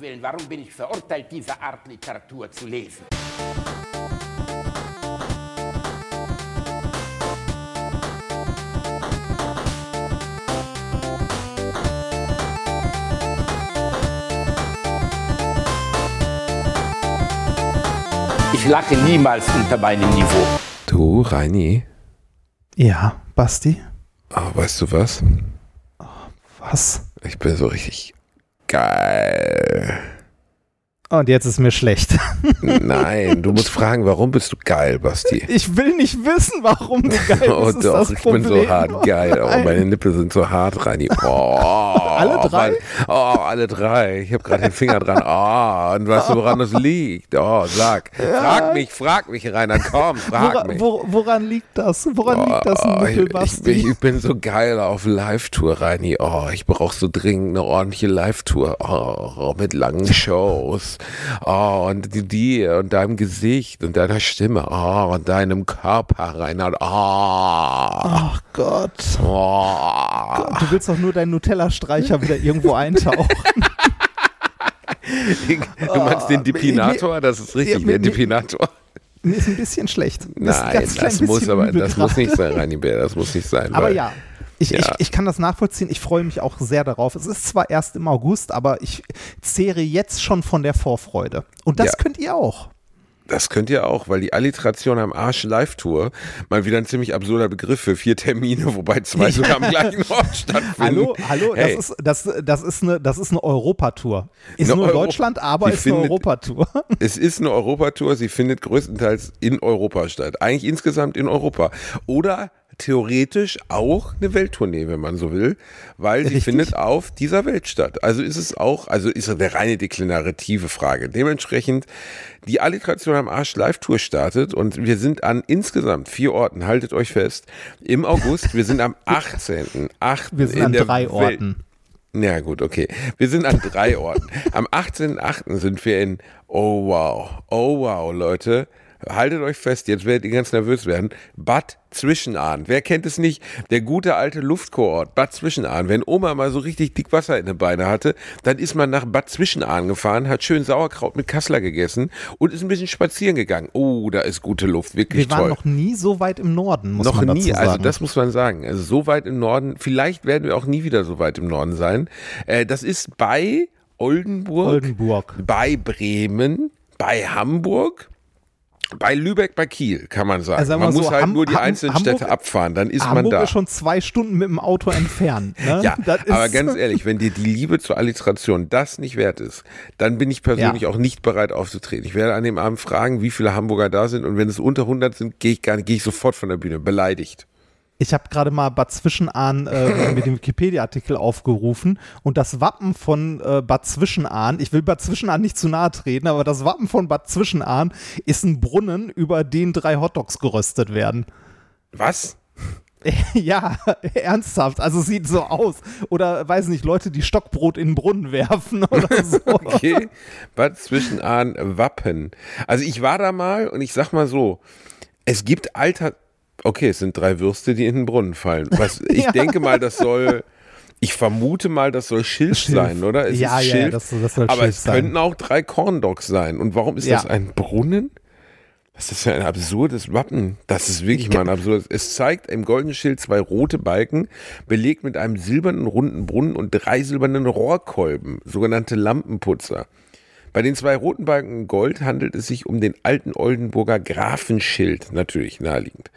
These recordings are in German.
Willen, warum bin ich verurteilt, diese Art Literatur zu lesen? Ich lache niemals unter meinem Niveau. Du, Reini, Ja, Basti? ah, weißt du was? Was? Ich bin so richtig geil. Und jetzt ist mir schlecht. Nein, du musst fragen, warum bist du geil, Basti? Ich will nicht wissen, warum du geil bist. Oh ist doch, das ich Problem. bin so hart geil. Oh, meine Nippel sind so hart, Reini. Oh, Alle drei? Oh, alle drei. Ich habe gerade den Finger dran. Oh, und weißt du, woran das liegt? Oh, sag. Frag mich, frag mich, Rainer, komm, frag Wora, mich. wo, woran liegt das? Woran liegt das, Oh, Nippel, ich, Basti? ich, ich bin so geil auf Live-Tour, Reini. Oh, ich brauche so dringend eine ordentliche Live-Tour. Oh, mit langen Shows. Oh, und die- dir und deinem Gesicht und deiner Stimme. Oh, und deinem Körper, Reinhard. Oh. Ach Gott. oh. Du willst doch nur deinen Nutella-Streicher wieder irgendwo eintauchen. Du meinst den Depinator? Das ist richtig, der Depinator. Mir ist ein bisschen schlecht. Ein Nein, das muss aber, das muss nicht sein, Bär, das muss nicht sein. Aber ja, ich, ich, Ja. ich kann das nachvollziehen. Ich freue mich auch sehr darauf. Es ist zwar erst im August, aber ich zehre jetzt schon von der Vorfreude. Und das Ja. könnt ihr auch. Das könnt ihr auch, weil die Alliteration am Arsch Live-Tour mal wieder ein ziemlich absurder Begriff für vier Termine, wobei zwei sogar am gleichen Ort stattfinden. Hallo, hallo, Hey, das, ist, das, das, ist eine, das ist eine Europatour. Ist Eine nur Euro- Deutschland, aber ist eine findet- Europatour. es ist eine Europatour, sie findet größtenteils in Europa statt. Eigentlich insgesamt in Europa. Oder theoretisch auch eine Welttournee, wenn man so will, weil sie Richtig. findet auf dieser Welt statt. Also ist es auch, also ist es eine reine deklarative Frage. Dementsprechend, die Alliteration am Arsch Live-Tour startet und wir sind an insgesamt vier Orten, haltet euch fest, im August, wir sind am 18. 8. Wir sind in an drei Welt- Orten. ja, gut, okay. Wir sind an drei Orten. Am 18.8. sind wir in, oh wow, oh wow, Leute. Haltet euch fest, jetzt werdet ihr ganz nervös werden. Bad Zwischenahn. Wer kennt es nicht? Der gute alte Luftkurort, Bad Zwischenahn. Wenn Oma mal so richtig dick Wasser in den Beine hatte, dann ist man nach Bad Zwischenahn gefahren, hat schön Sauerkraut mit Kassler gegessen und ist ein bisschen spazieren gegangen. Oh, da ist gute Luft, wirklich Wir waren toll. noch nie so weit im Norden, muss Noch man dazu nie, sagen. also das muss man sagen. Also so weit im Norden, vielleicht werden wir auch nie wieder so weit im Norden sein. Äh, das ist bei Oldenburg, Oldenburg. bei Bremen, bei Hamburg, bei Lübeck, bei Kiel, kann man sagen. Also sagen man so, muss halt Ham- nur die Ham- einzelnen Hamburg- Städte abfahren, dann ist Hamburg man da. ist schon zwei Stunden mit dem Auto entfernt. Ne? ja, Das ist- aber ganz ehrlich, wenn dir die Liebe zur Alliteration das nicht wert ist, dann bin ich persönlich Ja. auch nicht bereit aufzutreten. Ich werde an dem Abend fragen, wie viele Hamburger da sind und wenn es unter 100 sind, gehe ich gar nicht, gehe ich sofort von der Bühne, beleidigt. Ich habe gerade mal Bad Zwischenahn äh, mit dem Wikipedia-Artikel aufgerufen und das Wappen von äh, Bad Zwischenahn, ich will Bad Zwischenahn nicht zu nahe treten, aber das Wappen von Bad Zwischenahn ist ein Brunnen, über den drei Hotdogs geröstet werden. Was? ja, ernsthaft, also sieht so aus. Oder weiß nicht, Leute, die Stockbrot in den Brunnen werfen oder so. Okay, Bad Zwischenahn Wappen. Also ich war da mal und ich sag mal so, es gibt Alter. Okay, es sind drei Würste, die in den Brunnen fallen. Was, ich Ja. denke mal, das soll. Ich vermute mal, das soll Schilf, Schilf. sein, oder? Es Ja, ist ja, Schilf, das- das soll aber Schilf es sein. könnten auch drei Corndogs sein. Und warum ist Ja. das ein Brunnen? Was ist das für ein absurdes Wappen? Das ist wirklich mal ein absurdes. Es zeigt im goldenen Schild zwei rote Balken, belegt mit einem silbernen runden Brunnen und drei silbernen Rohrkolben, sogenannte Lampenputzer. Bei den zwei roten Balken Gold handelt es sich um den alten Oldenburger Grafenschild, natürlich naheliegend.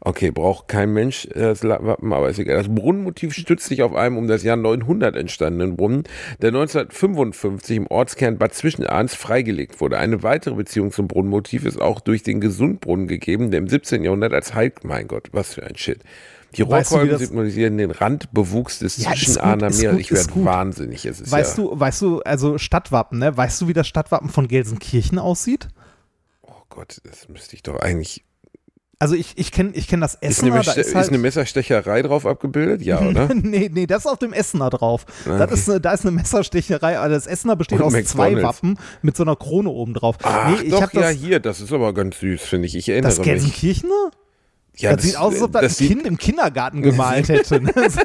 Okay, braucht kein Mensch äh, das Wappen, aber ist egal. Das Brunnenmotiv stützt sich auf einem um das Jahr 900 entstandenen Brunnen, der 1955 im Ortskern Bad Zwischenahns freigelegt wurde. Eine weitere Beziehung zum Brunnenmotiv ist auch durch den Gesundbrunnen gegeben, der im 17. Jahrhundert als Heil... Mein Gott, was für ein Shit. Die Weißt du, Rohrkolben symbolisieren den Randbewuchs des Ja, Zwischenahner Meeres. Ich werde wahnsinnig. Es ist Weißt ja, du, weißt du, also Stadtwappen, ne? Weißt du, wie das Stadtwappen von Gelsenkirchen aussieht? Oh Gott, das müsste ich doch eigentlich... Also ich, ich kenne ich kenn das Ist Essener, da Messte- ist ist halt, eine Messerstecherei drauf abgebildet? Ja, oder? nee, nee, das ist auf dem Essener drauf. Das ist, eine- da ist eine Messerstecherei, also das Essener besteht Und aus zwei McDonald's. Wappen mit so einer Krone oben drauf. Ach nee, ich doch, hab ja, das, hier, das ist aber ganz süß, finde ich. Ich erinnere das mich. Gelsenkirchener? Ja, das, sieht aus, als ob das, das ein Kind im Kindergarten gemalt hätte. Ne? So.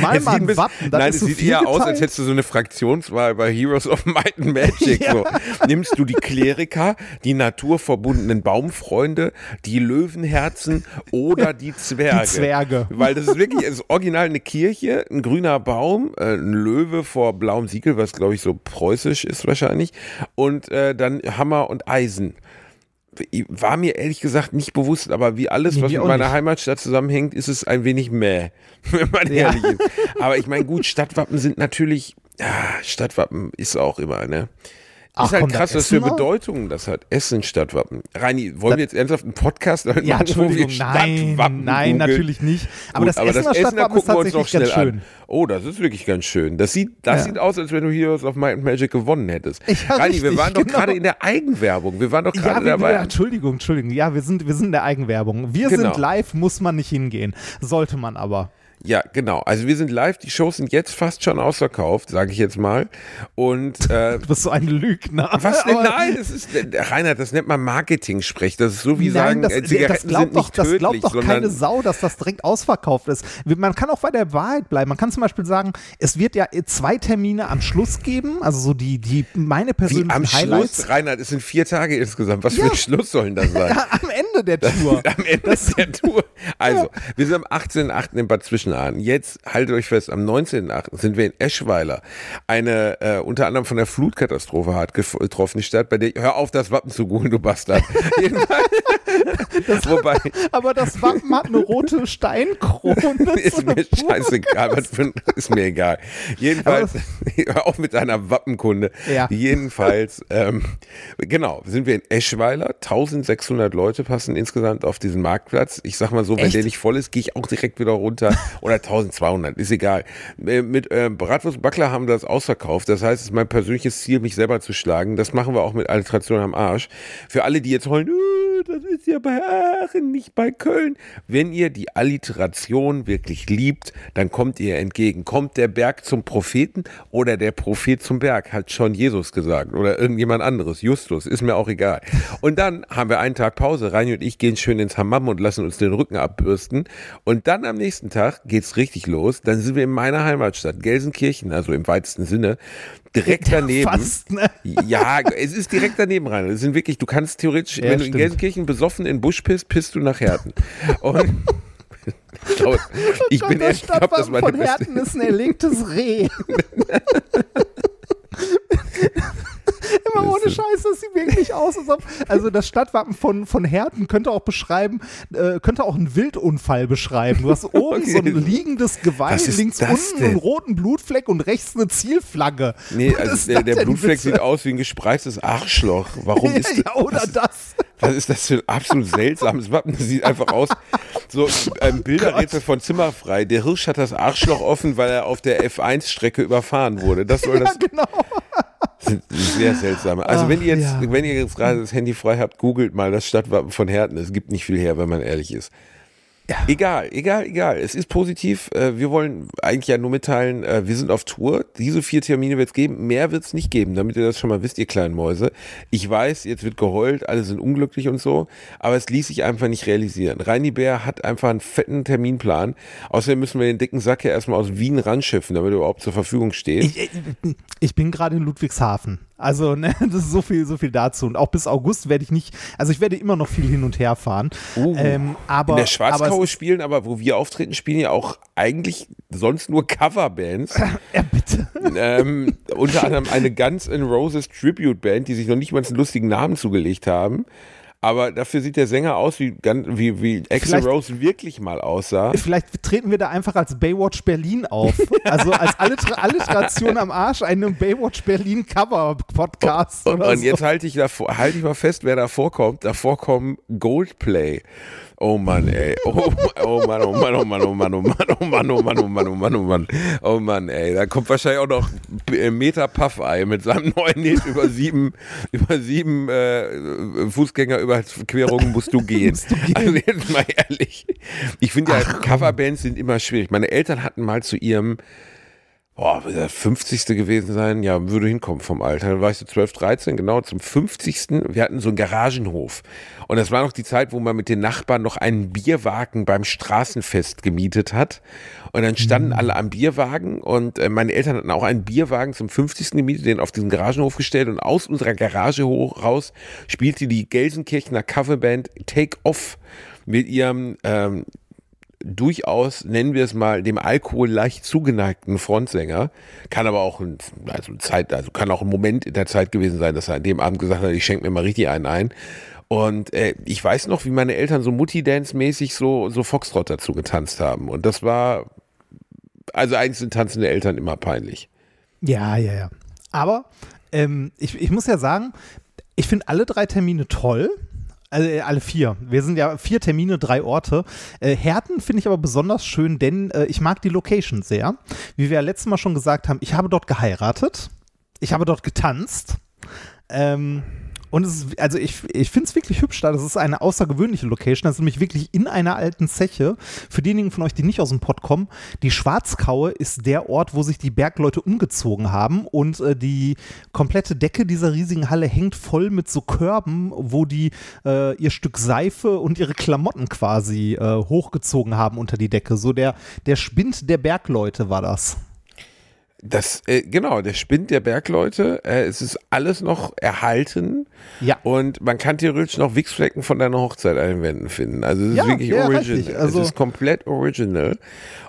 Mal mal ein Wappen. Das Nein, es sieht eher aus, als geteilt. hättest du so eine Fraktionswahl bei Heroes of Might and Magic. Ja. So. Nimmst du die Kleriker, die naturverbundenen Baumfreunde, die Löwenherzen oder die Zwerge. Die Zwerge. Weil das ist wirklich, es ist original eine Kirche, ein grüner Baum, äh, ein Löwe vor blauem Siegel, was glaube ich so preußisch ist wahrscheinlich, und äh, dann Hammer und Eisen. War mir ehrlich gesagt nicht bewusst, aber wie alles, was mit meiner nicht. Heimatstadt zusammenhängt, ist es ein wenig mäh, wenn man Ja. ehrlich ist. Aber ich meine, gut, Stadtwappen sind natürlich, ja, Stadtwappen ist auch immer, ne? Ach, ist halt kommt da krass, was für? Bedeutungen das hat. Essen Stadtwappen. Reini, wollen wir jetzt ernsthaft einen Podcast machen, Ja, wir Entschuldigung, nein, Stadtwappen nein, natürlich nicht. Aber Gut, das Essener Stadtwappen ist gucken wir uns noch tatsächlich ganz schnell schön. an. Oh, das ist wirklich ganz schön. Das sieht, das Ja. sieht aus, als wenn du Heroes of Might and Magic gewonnen hättest. Ja, Reini, wir richtig, waren doch genau. gerade in der Eigenwerbung. Wir waren doch Ja, gerade wir, dabei. wir, Entschuldigung, Entschuldigung. Ja, wir sind, wir sind in der Eigenwerbung. Wir Genau. sind live, muss man nicht hingehen. Sollte man aber. Ja, genau. Also wir sind live. Die Shows sind jetzt fast schon ausverkauft, sage ich jetzt mal. Und äh, Du bist so ein Lügner. was denn? Nein, das ist Reinhard, das nennt man Marketing-Sprech. Das ist so wie Nein, sagen, das, äh, das Zigaretten glaubt sind doch, nicht das tödlich, glaubt doch keine Sau, dass das direkt ausverkauft ist. Man kann auch bei der Wahrheit bleiben. Man kann zum Beispiel sagen, es wird ja zwei Termine am Schluss geben, also so die, die meine wie persönlichen am Highlights. Schluss, Reinhard, es sind vier Tage insgesamt. Was für Ja. ein Schluss soll denn das sein? Am Ende der Tour. Am Ende der Tour. Also, wir sind am 18.8. in Bad Zwischenahn. Jetzt haltet euch fest, am 19.8. sind wir in Eschweiler. Eine äh, unter anderem von der Flutkatastrophe hart gef- getroffene Stadt, bei der hör auf, das Wappen zu googeln, du Bastard. Jedenfalls, wobei, Aber das Wappen hat eine rote Steinkrone. ist mir scheißegal, was für ist mir egal. Jedenfalls, auf mit deiner Wappenkunde. Ja. Jedenfalls, ähm, genau, sind wir in Eschweiler. 1600 Leute passen insgesamt auf diesen Marktplatz. Ich sag mal so, wenn Echt? der nicht voll ist, gehe ich auch direkt wieder runter. Oder 1200, ist egal. Äh, Mit äh, Bratwurst Backler haben wir das ausverkauft. Das heißt, es ist mein persönliches Ziel, mich selber zu schlagen. Das machen wir auch mit Alliteration am Arsch. Für alle, die jetzt heulen, "Äh, das ist ja bei Aachen, nicht bei Köln. Wenn ihr die Alliteration wirklich liebt, dann kommt ihr entgegen. Kommt der Berg zum Propheten oder der Prophet zum Berg, hat schon Jesus gesagt. Oder irgendjemand anderes. Justus, ist mir auch egal. Und dann haben wir einen Tag Pause. Reini und ich gehen schön ins Hammam und lassen uns den Rücken abbürsten. Und dann am nächsten Tag geht's richtig los. Dann sind wir in meiner Heimatstadt, Gelsenkirchen, also im weitesten Sinne, direkt daneben. Fast, ne? Ja, es ist direkt daneben rein. Es sind wirklich, du kannst theoretisch, Ja, wenn du in stimmt. Gelsenkirchen besoffen in den Busch pisst, pisst du nach Herten. Und ich glaube, ich bin ehrlich, ich glaube, das war von. Herten ist ein erlegtes Reh. Immer ohne Scheiß, das sieht wirklich aus, als ob. Also das Stadtwappen von, von Herten könnte auch beschreiben, äh, könnte auch einen Wildunfall beschreiben. Du hast oben so ein Okay. liegendes Geweih, links das unten denn? einen roten Blutfleck und rechts eine Zielflagge. Nee, Was also der, das der Blutfleck bitte? sieht aus wie ein gespreiztes Arschloch. Warum Ja, ist ja, oder was, das. was ist das für ein absolut seltsames Wappen? Das sieht einfach aus, so ein Bilderrätsel von Zimmerfrei. Der Hirsch hat das Arschloch offen, weil er auf der F1-Strecke überfahren wurde. Das soll Ja, das genau. Sehr seltsame. Also Ach, wenn ihr jetzt, ja. wenn ihr jetzt gerade das Handy frei habt, googelt mal das Stadtwappen von Herten. Es gibt nicht viel her, wenn man ehrlich ist. Egal, egal, egal. Es ist positiv. Äh, Wir wollen eigentlich ja nur mitteilen, äh, wir sind auf Tour. Diese vier Termine wird es geben. Mehr wird es nicht geben, damit ihr das schon mal wisst, ihr kleinen Mäuse. Ich weiß, jetzt wird geheult, alle sind unglücklich und so, aber es ließ sich einfach nicht realisieren. Reini Bär hat einfach einen fetten Terminplan. Außerdem müssen wir den dicken Sack ja erstmal aus Wien ranschiffen, damit er überhaupt zur Verfügung steht. Ich, ich bin gerade in Ludwigshafen. Also, ne, das ist so viel, so viel dazu. Und auch bis August werde ich nicht, also ich werde immer noch viel hin und her fahren. Uh, ähm, aber, in der aber Schwarzkaue es, spielen, aber wo wir auftreten, spielen ja auch eigentlich sonst nur Coverbands. ja, bitte. ähm, unter anderem eine Guns N' Roses Tribute Band, die sich noch nicht mal einen lustigen Namen zugelegt haben. Aber dafür sieht der Sänger aus, wie, wie, wie Vielleicht- Rose wirklich mal aussah. Vielleicht treten wir da einfach als Baywatch Berlin auf. Also als Alliter Alliteration am Arsch, einem Baywatch Berlin Cover Podcast Und, oder und so. jetzt halte ich, halte ich mal fest, wer da vorkommt. Davor kommen Goldplay. Oh Mann, ey. Oh, oh Mann, oh Mann, oh Mann, oh Mann, oh Mann, oh Mann, oh Mann, oh Mann, oh Mann, oh Mann. Oh Mann, ey. Da kommt wahrscheinlich auch noch äh, Meter Puffei mit seinem neuen Hit über sieben, über sieben äh, Fußgängerüberquerungen musst du gehen. Musst du gehen. Also jetzt mal ehrlich. Ich finde ja, Coverbands sind immer schwierig. Meine Eltern hatten mal zu ihrem Boah, wird der 50. gewesen sein? Ja, würde hinkommen vom Alter. Dann war ich so 12, 13, genau zum 50. Wir hatten so einen Garagenhof. Und das war noch die Zeit, wo man mit den Nachbarn noch einen Bierwagen beim Straßenfest gemietet hat. Und dann standen alle am Bierwagen und äh, meine Eltern hatten auch einen Bierwagen zum 50. gemietet, den auf diesen Garagenhof gestellt. Und aus unserer Garage hoch, raus spielte die Gelsenkirchener Coverband Take Off mit ihrem ähm, durchaus, nennen wir es mal, dem Alkohol leicht zugeneigten Frontsänger, kann aber auch ein, also Zeit, also kann auch ein Moment in der Zeit gewesen sein, dass er an dem Abend gesagt hat, ich schenke mir mal richtig einen ein. Und äh, ich weiß noch, wie meine Eltern so Mutti-Dance-mäßig so, so Foxtrot dazu getanzt haben. Und das war, also eigentlich sind tanzende Eltern immer peinlich. Ja, ja, ja. Aber ähm, ich, ich muss ja sagen, ich finde alle drei Termine toll. Also, äh, alle vier. Wir sind ja vier Termine, drei Orte. Äh, Herten finde ich aber besonders schön, denn äh, ich mag die Location sehr. Wie wir ja letztes Mal schon gesagt haben, ich habe dort geheiratet. Ich habe dort getanzt. Ähm, und es ist, also ich, ich finde es wirklich hübsch da. Das ist eine außergewöhnliche Location. Das ist nämlich wirklich in einer alten Zeche. Für diejenigen von euch, die nicht aus dem Pott kommen, die Schwarzkaue ist der Ort, wo sich die Bergleute umgezogen haben. Und äh, die komplette Decke dieser riesigen Halle hängt voll mit so Körben, wo die äh, ihr Stück Seife und ihre Klamotten quasi äh, hochgezogen haben unter die Decke. So der, der Spind der Bergleute war das. Das, äh, genau, der Spind der Bergleute, äh, es ist alles noch erhalten. Ja. Und man kann theoretisch noch Wichsflecken von deiner Hochzeit einwänden finden. Also es ist Ja, wirklich ja, original. Also- es ist komplett original.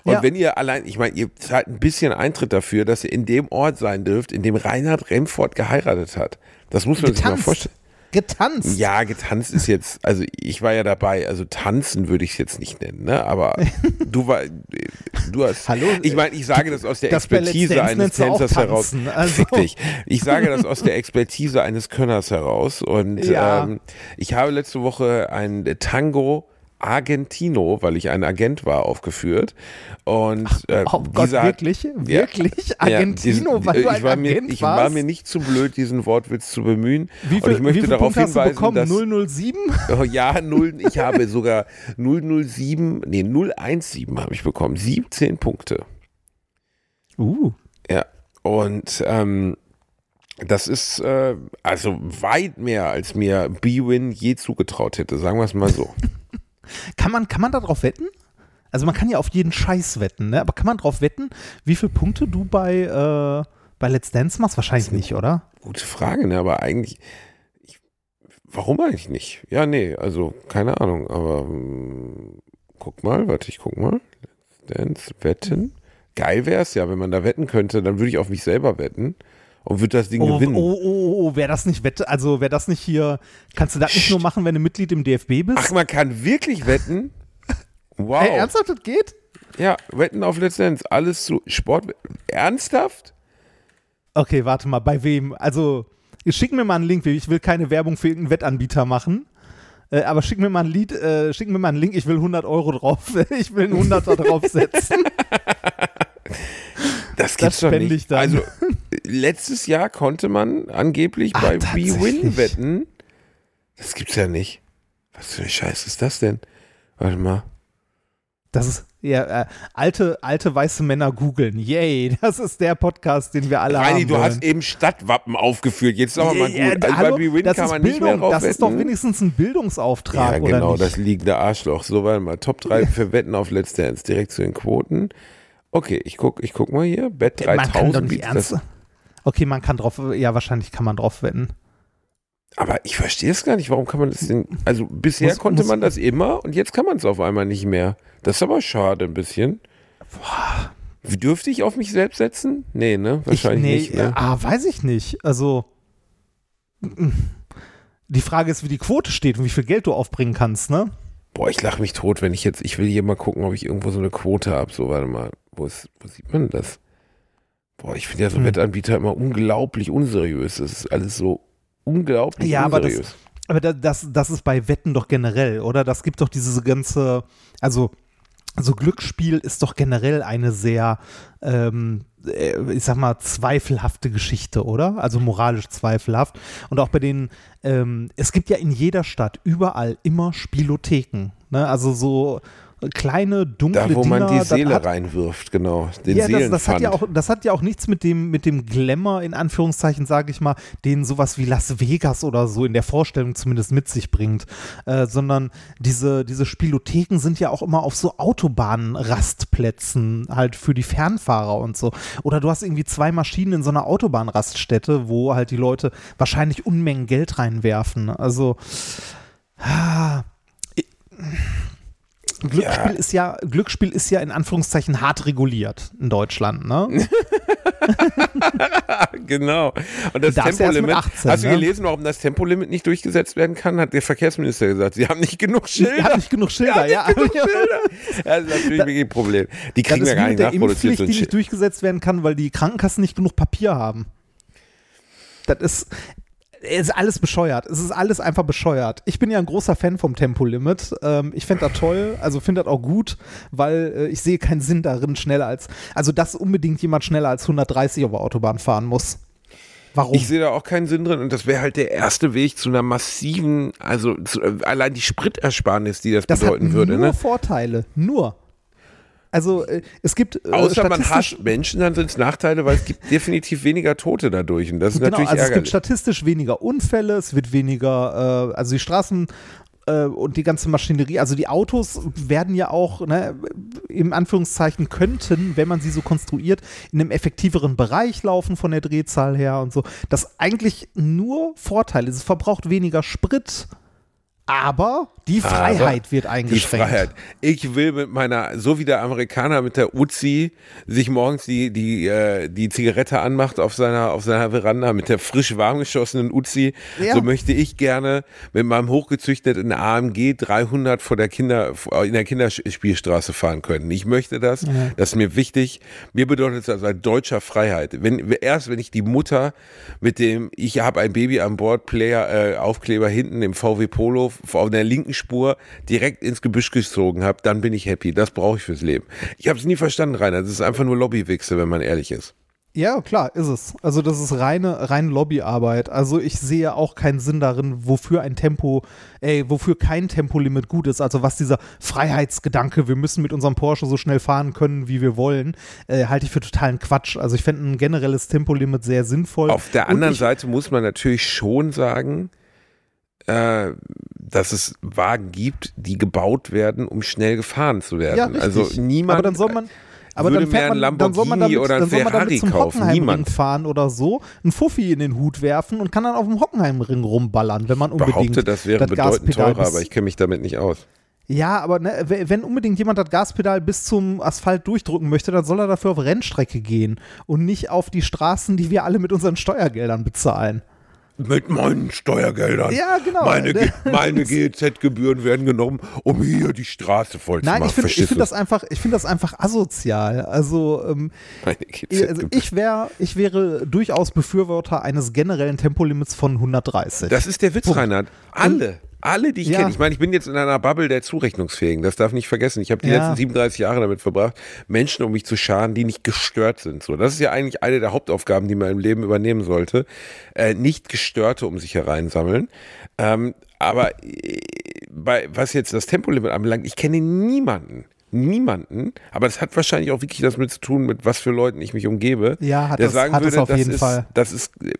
Und Ja. wenn ihr allein, ich meine, ihr zahlt ein bisschen Eintritt dafür, dass ihr in dem Ort sein dürft, in dem Reinhard Remford geheiratet hat. Das muss man sich mal Getanzt. vorstellen. Getanzt. Ja, getanzt ist jetzt, also ich war ja dabei, also tanzen würde ich es jetzt nicht nennen, ne? Aber du war, du hast. Hallo? Ich meine, ich sage das aus der Das Expertise eines Tänzers heraus. also. Dich. Ich sage das aus der Expertise eines Könners heraus. Und Ja. ähm, ich habe letzte Woche ein Tango Argentino, weil ich ein Agent war, aufgeführt. Und äh, Oh Gott, dieser wirklich? Wirklich? Argentino, diesen- weil du ich ein war mir, Agent Ich war mir nicht zu blöd, diesen Wortwitz zu bemühen. Wie und viel, ich möchte wie viel darauf Punkte hast du hinweisen, bekommen? dass 007? Oh, ja, null, ich habe sogar 007, nee, 017 habe ich bekommen. 17 Punkte. Uh. Ja. Und ähm, das ist äh, also weit mehr, als mir B-Win je zugetraut hätte, sagen wir es mal so. Kann man, kann man darauf wetten? Also man kann ja auf jeden Scheiß wetten, ne? Aber kann man darauf wetten, wie viele Punkte du bei, äh, bei Let's Dance machst? Wahrscheinlich nicht, oder? Gute Frage, ne? Aber eigentlich. Ich, warum eigentlich nicht? Ja, nee, also keine Ahnung, aber ähm, guck mal, warte, ich guck mal. Let's Dance, wetten. Geil wär's ja, wenn man da wetten könnte, dann würde ich auf mich selber wetten und würde das Ding Oh, gewinnen. oh, oh, oh, wäre das nicht Wette, also wäre das nicht hier, kannst du das nicht nur machen, wenn du Mitglied im DFB bist? Ach, man kann wirklich wetten? Wow. Hey, ernsthaft, das geht? Ja, wetten auf Dance, alles zu Sport. Ernsthaft? Okay, warte mal, bei wem? Also, schick mir mal einen Link, ich will keine Werbung für irgendeinen Wettanbieter machen. Äh, aber schick mir mal ein Lied, äh, schick mir mal einen Link, ich will 100 Euro drauf, ich will einen 100er draufsetzen. Das gibt's doch spende nicht. ich dann. Also, letztes Jahr konnte man angeblich Ach, bei? B-Win wetten. Das gibt's ja nicht. Was für ein Scheiß ist das denn? Warte mal. Das ist ja äh, alte, alte weiße Männer googeln. Yay, das ist der Podcast, den wir alle Reini, haben. du wollen. hast eben Stadtwappen aufgeführt. Jetzt sag mal Ja, gut. ja, Also hallo, bei B-Win das kann man nicht mehr Bildung, drauf Das ist doch wenigstens ein Bildungsauftrag, Ja, oder genau, nicht? das liegende Arschloch. So, warte mal. Top 3 für Wetten auf Let's Dance. Direkt zu den Quoten. Okay, ich guck, ich guck mal hier. Bet man kann doch 3000 nicht ernst. Okay, man kann drauf, ja, wahrscheinlich kann man drauf wetten. Aber ich verstehe es gar nicht. Warum kann man das denn? Also bisher Muss- konnte muss- man das immer und jetzt kann man es auf einmal nicht mehr. Das ist aber schade ein bisschen. Wie Dürfte ich auf mich selbst setzen? Nee, ne? Wahrscheinlich ich, nicht. Ne? Ah, weiß ich nicht. Also, die Frage ist, wie die Quote steht und wie viel Geld du aufbringen kannst, ne? Boah, ich lache mich tot, wenn ich jetzt. Ich will hier mal gucken, ob ich irgendwo so eine Quote habe. So, warte mal. Wo, ist, wo sieht man das? Boah, ich finde ja so Hm. Wettanbieter immer unglaublich unseriös. Das ist alles so unglaublich Ja, aber das- unseriös. Aber da, das, das ist bei Wetten doch generell, oder? Das gibt doch diese ganze, also so Glücksspiel ist doch generell eine sehr, ähm, äh, ich sag mal, zweifelhafte Geschichte, oder? Also moralisch zweifelhaft. Und auch bei den, ähm, es gibt ja in jeder Stadt überall immer Spielotheken. Ne? Also so, kleine, dunkle Da, wo man Dinger. die Seele hat, reinwirft, genau. Den ja, das, das, hat ja auch, das hat ja auch nichts mit dem, mit dem Glamour, in Anführungszeichen, sage ich mal, den sowas wie Las Vegas oder so in der Vorstellung zumindest mit sich bringt. Äh, sondern diese, diese Spielotheken sind ja auch immer auf so Autobahnrastplätzen halt für die Fernfahrer und so. Oder du hast irgendwie zwei Maschinen in so einer Autobahnraststätte, wo halt die Leute wahrscheinlich Unmengen Geld reinwerfen. Also, ah, Glücksspiel Ja. ist ja Glücksspiel ist ja in Anführungszeichen hart reguliert in Deutschland, ne? genau. Und das Tempolimit, 18, hast du ne? gelesen, warum das Tempolimit nicht durchgesetzt werden kann? Hat der Verkehrsminister gesagt. Sie haben nicht genug Schilder. habt nicht genug Schilder, ja. Ja, das ist natürlich wirklich ein Problem. Die kriegen wie gar nicht nachproduziert. So die nicht durchgesetzt werden kann, weil die Krankenkassen nicht genug Papier haben. Das ist, ist alles bescheuert. Es ist alles einfach bescheuert. Ich bin ja ein großer Fan vom Tempolimit. Ähm, ich fände das toll, also finde das auch gut, weil äh, ich sehe keinen Sinn darin, schneller als, also dass unbedingt jemand schneller als 130 auf der Autobahn fahren muss. Warum? Ich sehe da auch keinen Sinn drin und das wäre halt der erste Weg zu einer massiven, also zu, allein die Spritersparnis, die das, das hat bedeuten würde. nur Ne? Vorteile. Nur. Also äh, es gibt äh, Außer man hasst Menschen, dann sind es Nachteile, weil es gibt definitiv weniger Tote dadurch und das ist Genau, natürlich also es gibt ärgerlich. statistisch weniger Unfälle, es wird weniger, äh, also die Straßen äh, und die ganze Maschinerie, also die Autos werden ja auch, ne, im Anführungszeichen könnten, wenn man sie so konstruiert, in einem effektiveren Bereich laufen von der Drehzahl her und so. Das eigentlich nur Vorteile. Es verbraucht weniger Sprit, aber die Aber Freiheit wird Die eingeschränkt. Freiheit. Ich will mit meiner, so wie der Amerikaner mit der Uzi sich morgens die, die, äh, die Zigarette anmacht auf seiner, auf seiner Veranda mit der frisch warm geschossenen Uzi, Ja. so möchte ich gerne mit meinem hochgezüchteten AMG 300 vor der Kinder, in der Kinderspielstraße fahren können. Ich möchte das, das ist mir wichtig. Mir bedeutet das als deutscher Freiheit. Wenn, erst wenn ich die Mutter mit dem, ich habe ein Baby an Bord, Player, äh, Aufkleber hinten im VW Polo auf der linken Spur direkt ins Gebüsch gezogen habe, dann bin ich happy. Das brauche ich fürs Leben. Ich habe es nie verstanden, Rainer. Das ist einfach nur Lobbywichse, wenn man ehrlich ist. Ja, klar, ist es. Also das ist reine, reine Lobbyarbeit. Also ich sehe auch keinen Sinn darin, wofür ein Tempo, ey, wofür kein Tempolimit gut ist. Also was dieser Freiheitsgedanke, wir müssen mit unserem Porsche so schnell fahren können, wie wir wollen, äh, halte ich für totalen Quatsch. Also ich fände ein generelles Tempolimit sehr sinnvoll. Auf der anderen ich, Seite muss man natürlich schon sagen, äh, dass es Wagen gibt, die gebaut werden, um schnell gefahren zu werden. Ja, richtig. also niemand. aber dann soll man aber würde dann fährt mehr man, ein dann soll man damit, Lamborghini oder ein dann soll man damit Ferrari zum kaufen. Hockenheimring fahren oder so, einen Fuffi in den Hut werfen und kann dann auf dem Hockenheimring rumballern, wenn man unbedingt behaupte, das wäre das bedeutend Gaspedal teurer, aber ich kenne mich damit nicht aus. Ja, aber ne, wenn unbedingt jemand das Gaspedal bis zum Asphalt durchdrücken möchte, dann soll er dafür auf Rennstrecke gehen und nicht auf die Straßen, die wir alle mit unseren Steuergeldern bezahlen. Mit meinen Steuergeldern. Ja, genau. Meine, Ge- meine GEZ-Gebühren werden genommen, um hier die Straße voll zu Nein, machen. ich finde ich Verstehst find das einfach, ich finde das einfach asozial. Also, ähm, also ich wäre, ich wäre durchaus Befürworter eines generellen Tempolimits von 130. Das ist der Witz, Punkt. Reinhard. Alle, alle, die ich Ja. kenne. Ich meine, ich bin jetzt in einer Bubble der Zurechnungsfähigen. Das darf nicht vergessen. Ich habe die Ja. letzten 37 Jahre damit verbracht, Menschen um mich zu scharen, die nicht gestört sind. So, das ist ja eigentlich eine der Hauptaufgaben, die man im Leben übernehmen sollte. Äh, nicht Gestörte um sich hereinsammeln. Ähm, aber äh, bei, was jetzt das Tempolimit anbelangt, ich kenne niemanden. Niemanden, aber das hat wahrscheinlich auch wirklich das mit zu tun, mit was für Leuten ich mich umgebe. Ja, hat der das- sagen hat würde, auf das jeden ist, Fall. das ist, äh,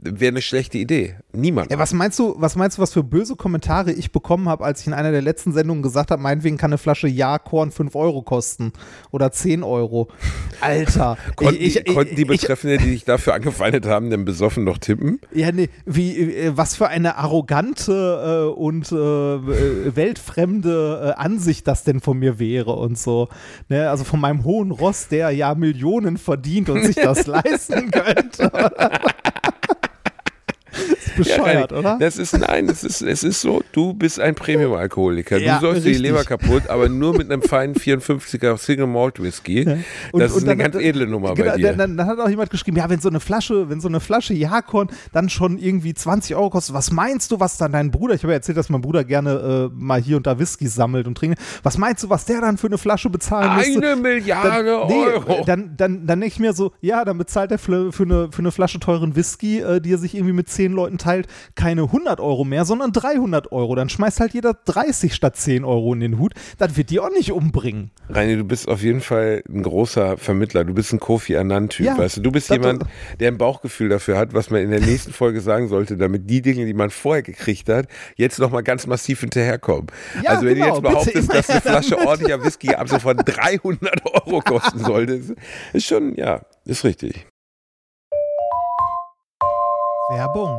wäre eine schlechte Idee. Niemand. Ja, was meinst du, was meinst du, was für böse Kommentare ich bekommen habe, als ich in einer der letzten Sendungen gesagt habe, meinetwegen kann eine Flasche Ja-Korn 5 Euro kosten oder 10 Euro. Alter. Konnten, ich, die, konnten die ich, Betreffenden, die dich dafür angefeindet haben, denn besoffen noch tippen? ja, nee, wie, äh, was für eine arrogante äh, und äh, weltfremde äh, Ansicht das denn von mir wäre und so. Ne, also von meinem hohen Ross, der ja Millionen verdient und sich das leisten könnte. Ist bescheuert, Ja, oder? Das ist, nein, es ist, es ist so, du bist ein Premium-Alkoholiker. Ja, du säufst dir die. Leber kaputt, aber nur mit einem feinen 54er Single Malt Whisky. Und- das ist und eine dann- ganz edle Nummer genau, bei dir. Dann, dann hat auch jemand geschrieben, ja, wenn so eine Flasche, wenn so eine Flasche Jakorn dann schon irgendwie 20 Euro kostet, was meinst du, was dann dein Bruder, ich habe ja erzählt, dass mein Bruder gerne äh, mal hier und da Whisky sammelt und trinkt, was meinst du, was der dann für eine Flasche bezahlen müsste? Eine Milliarde dann, nee, Euro. Dann, dann, dann denke ich mir so, ja, dann bezahlt er für, für, eine, für eine Flasche teuren Whisky, äh, die er sich irgendwie mit zehn Leuten teilt, halt keine 100 Euro mehr, sondern 300 Euro. Dann schmeißt halt jeder 30 statt 10 Euro in den Hut. Das wird die auch nicht umbringen. Reini, du bist auf jeden Fall ein großer Vermittler. Du bist ein Kofi Annan-Typ. Ja, weißt du, du bist jemand, der ein Bauchgefühl dafür hat, was man in der nächsten Folge sagen sollte, damit die Dinge, die man vorher gekriegt hat, jetzt nochmal ganz massiv hinterherkommen. Ja, also wenn genau, du jetzt behauptest, dass eine Flasche damit. ordentlicher Whisky ab sofort 300 Euro kosten sollte, ist schon, ja, ist richtig. Werbung.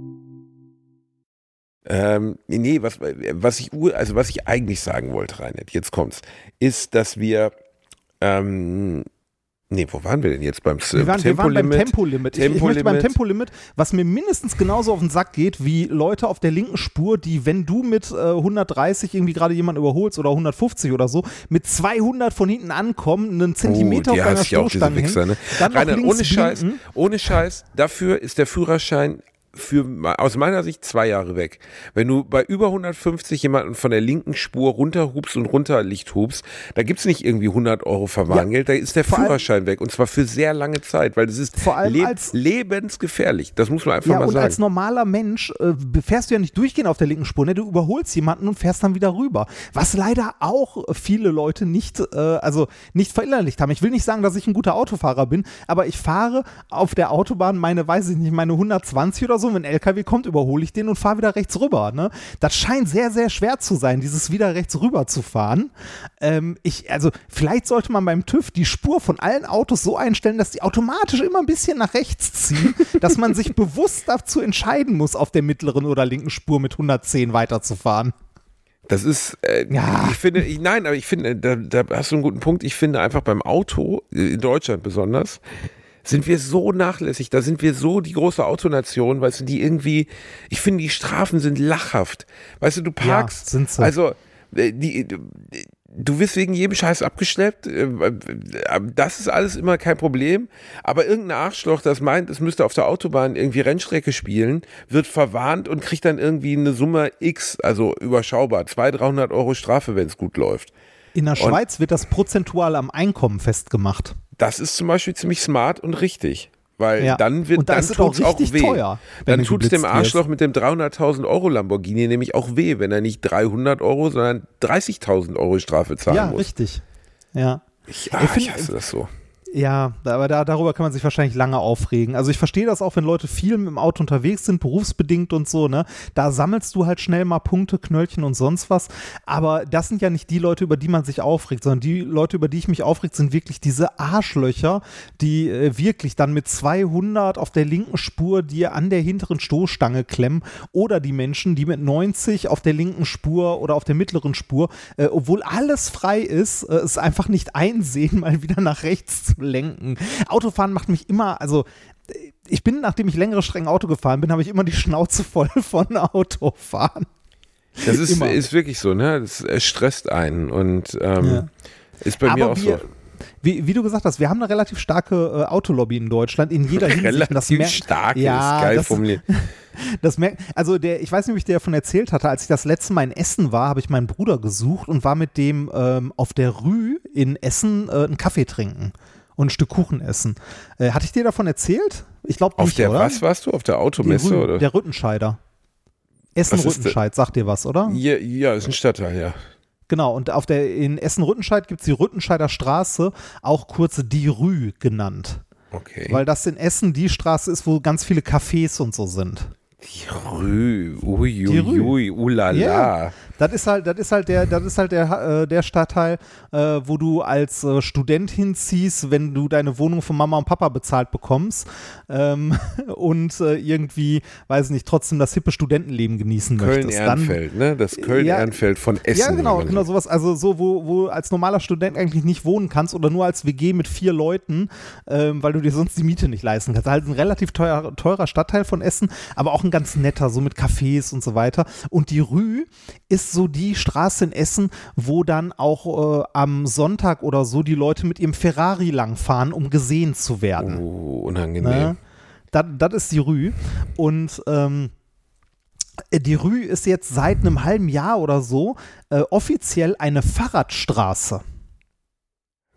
Ähm, nee, was, was ich ur- also was ich eigentlich sagen wollte, Reinhard, jetzt kommt's, ist, dass wir ähm, nee, wo waren wir denn jetzt beim Wir waren, wir waren beim Tempolimit? Tempolimit. Ich, ich möchte beim Tempolimit. Tempolimit, was mir mindestens genauso auf den Sack geht, wie Leute auf der linken Spur, die, wenn du mit äh, 130 irgendwie gerade jemanden überholst oder 150 oder so, mit 200 von hinten ankommen, einen Zentimeter oh, auf deiner Stoßstange hängen, ne? dann Rainer, ohne Scheiß, ohne Scheiß, dafür ist der Führerschein für, aus meiner Sicht zwei Jahre weg. Wenn du bei über 150 jemanden von der linken Spur runterhubst und runterlicht hubst, da gibt's nicht irgendwie 100 Euro Verwarngeld, da ist der Vor allem- Führerschein weg und zwar für sehr lange Zeit, weil das ist Vor allem leb- als- lebensgefährlich. Das muss man einfach Ja, mal und sagen. als normaler Mensch äh, fährst du ja nicht durchgehend auf der linken Spur, ne? Du überholst jemanden und fährst dann wieder rüber. Was leider auch viele Leute nicht, äh, also nicht verinnerlicht haben. Ich will nicht sagen, dass ich ein guter Autofahrer bin, aber ich fahre auf der Autobahn meine, weiß ich nicht, meine 120 oder so. Wenn ein LKW kommt, überhole ich den und fahre wieder rechts rüber. Ne? Das scheint sehr, sehr schwer zu sein, dieses wieder rechts rüber zu fahren. Ähm, ich, also vielleicht sollte man beim TÜV die Spur von allen Autos so einstellen, dass die automatisch immer ein bisschen nach rechts ziehen, dass man sich bewusst dazu entscheiden muss, auf der mittleren oder linken Spur mit 110 weiterzufahren. Das ist, äh, Ja. ich finde, ich, nein, aber ich finde, da, da hast du einen guten Punkt. Ich finde einfach beim Auto, äh, in Deutschland besonders, sind wir so nachlässig. Da sind wir so die große Autonation, weißt du, die irgendwie, ich finde, die Strafen sind lachhaft. Weißt du, du parkst, sind sie. also, äh, die, du wirst wegen jedem Scheiß abgeschleppt. äh, äh, Das ist alles immer kein Problem. Aber irgendein Arschloch, das meint, es müsste auf der Autobahn irgendwie Rennstrecke spielen, wird verwarnt und kriegt dann irgendwie eine Summe X, also überschaubar, 200, 300 Euro Strafe, wenn es gut läuft. In der Schweiz wird das prozentual am Einkommen festgemacht. Das ist zum Beispiel ziemlich smart und richtig. Weil Ja. dann wird dann auch tut's auch weh. teuer, dann es dem. Arschloch mit dem 300.000 Euro Lamborghini nämlich auch weh, wenn er nicht 300 Euro, sondern 30.000 Euro Strafe zahlen Ja, muss. richtig. Ja. Ich, ah, Ich find- ich hasse das so. Ja, aber da, darüber kann man sich wahrscheinlich lange aufregen. Also ich verstehe das auch, wenn Leute viel dem Auto unterwegs sind, berufsbedingt und so, ne? Da sammelst du halt schnell mal Punkte, Knöllchen und sonst was. Aber das sind ja nicht die Leute, über die man sich aufregt, sondern die Leute, über die ich mich aufregt, sind wirklich diese Arschlöcher, die äh, wirklich dann mit 200 auf der linken Spur dir an der hinteren Stoßstange klemmen oder die Menschen, die mit 90 auf der linken Spur oder auf der mittleren Spur, äh, obwohl alles frei ist, äh, es einfach nicht einsehen, mal wieder nach rechts zu lenken. Autofahren macht mich immer, also äh, ich bin, nachdem ich längere Strecken Auto gefahren bin, habe ich immer die Schnauze voll von Autofahren. Das ist, Immer. ist wirklich so, ne? Das äh, stresst einen und ähm, Ja. ist bei mir Aber auch wir, so. wie, wie du gesagt hast, wir haben eine relativ starke äh, Autolobby in Deutschland in jeder Hinsicht. Relativ Das mer- stark Ja, ist geil das- formuliert. Das merkt, also der, ich weiß nicht, ob ich dir davon erzählt hatte, als ich das letzte Mal in Essen war, habe ich meinen Bruder gesucht und war mit dem ähm, auf der Rue in Essen äh, einen Kaffee trinken und ein Stück Kuchen essen. Äh, hatte ich dir davon erzählt? Ich glaube Auf nicht, der oder? was warst du? Auf der Automesse Rue, oder? Der Rüttenscheider. Essen Was ist Rüttenscheid, sagt dir was, oder? ja, ja, ist ein Stadtteil, ja. Genau, und auf der in Essen-Rüttenscheid gibt es die Rüttenscheider Straße, auch kurz die Rue genannt. Okay. Weil das in Essen die Straße ist, wo ganz viele Cafés und so sind. Die Rü, ui, ulala. Ja. Das ist halt, das ist halt der, das ist halt der, äh, der Stadtteil, äh, wo du als äh, Student hinziehst, wenn du deine Wohnung von Mama und Papa bezahlt bekommst ähm, und äh, irgendwie, weiß nicht, trotzdem das hippe Studentenleben genießen möchtest. Dann, Köln-Ehrenfeld, ne? Das Köln-Ehrenfeld von Essen. ja, genau, man genau sagt. sowas. Also so, wo, wo als normaler Student eigentlich nicht wohnen kannst oder nur als WG mit vier Leuten, ähm, weil du dir sonst die Miete nicht leisten kannst. Halt ein relativ teuer, teurer Stadtteil von Essen, aber auch ein ganz netter, so mit Cafés und so weiter. Und die Rue ist so die Straße in Essen, wo dann auch äh, am Sonntag oder so die Leute mit ihrem Ferrari langfahren, um gesehen zu werden. Oh, unangenehm. Ne? Das, das ist die Rue. Und ähm, die Rue ist jetzt seit einem halben Jahr oder so äh, offiziell eine Fahrradstraße.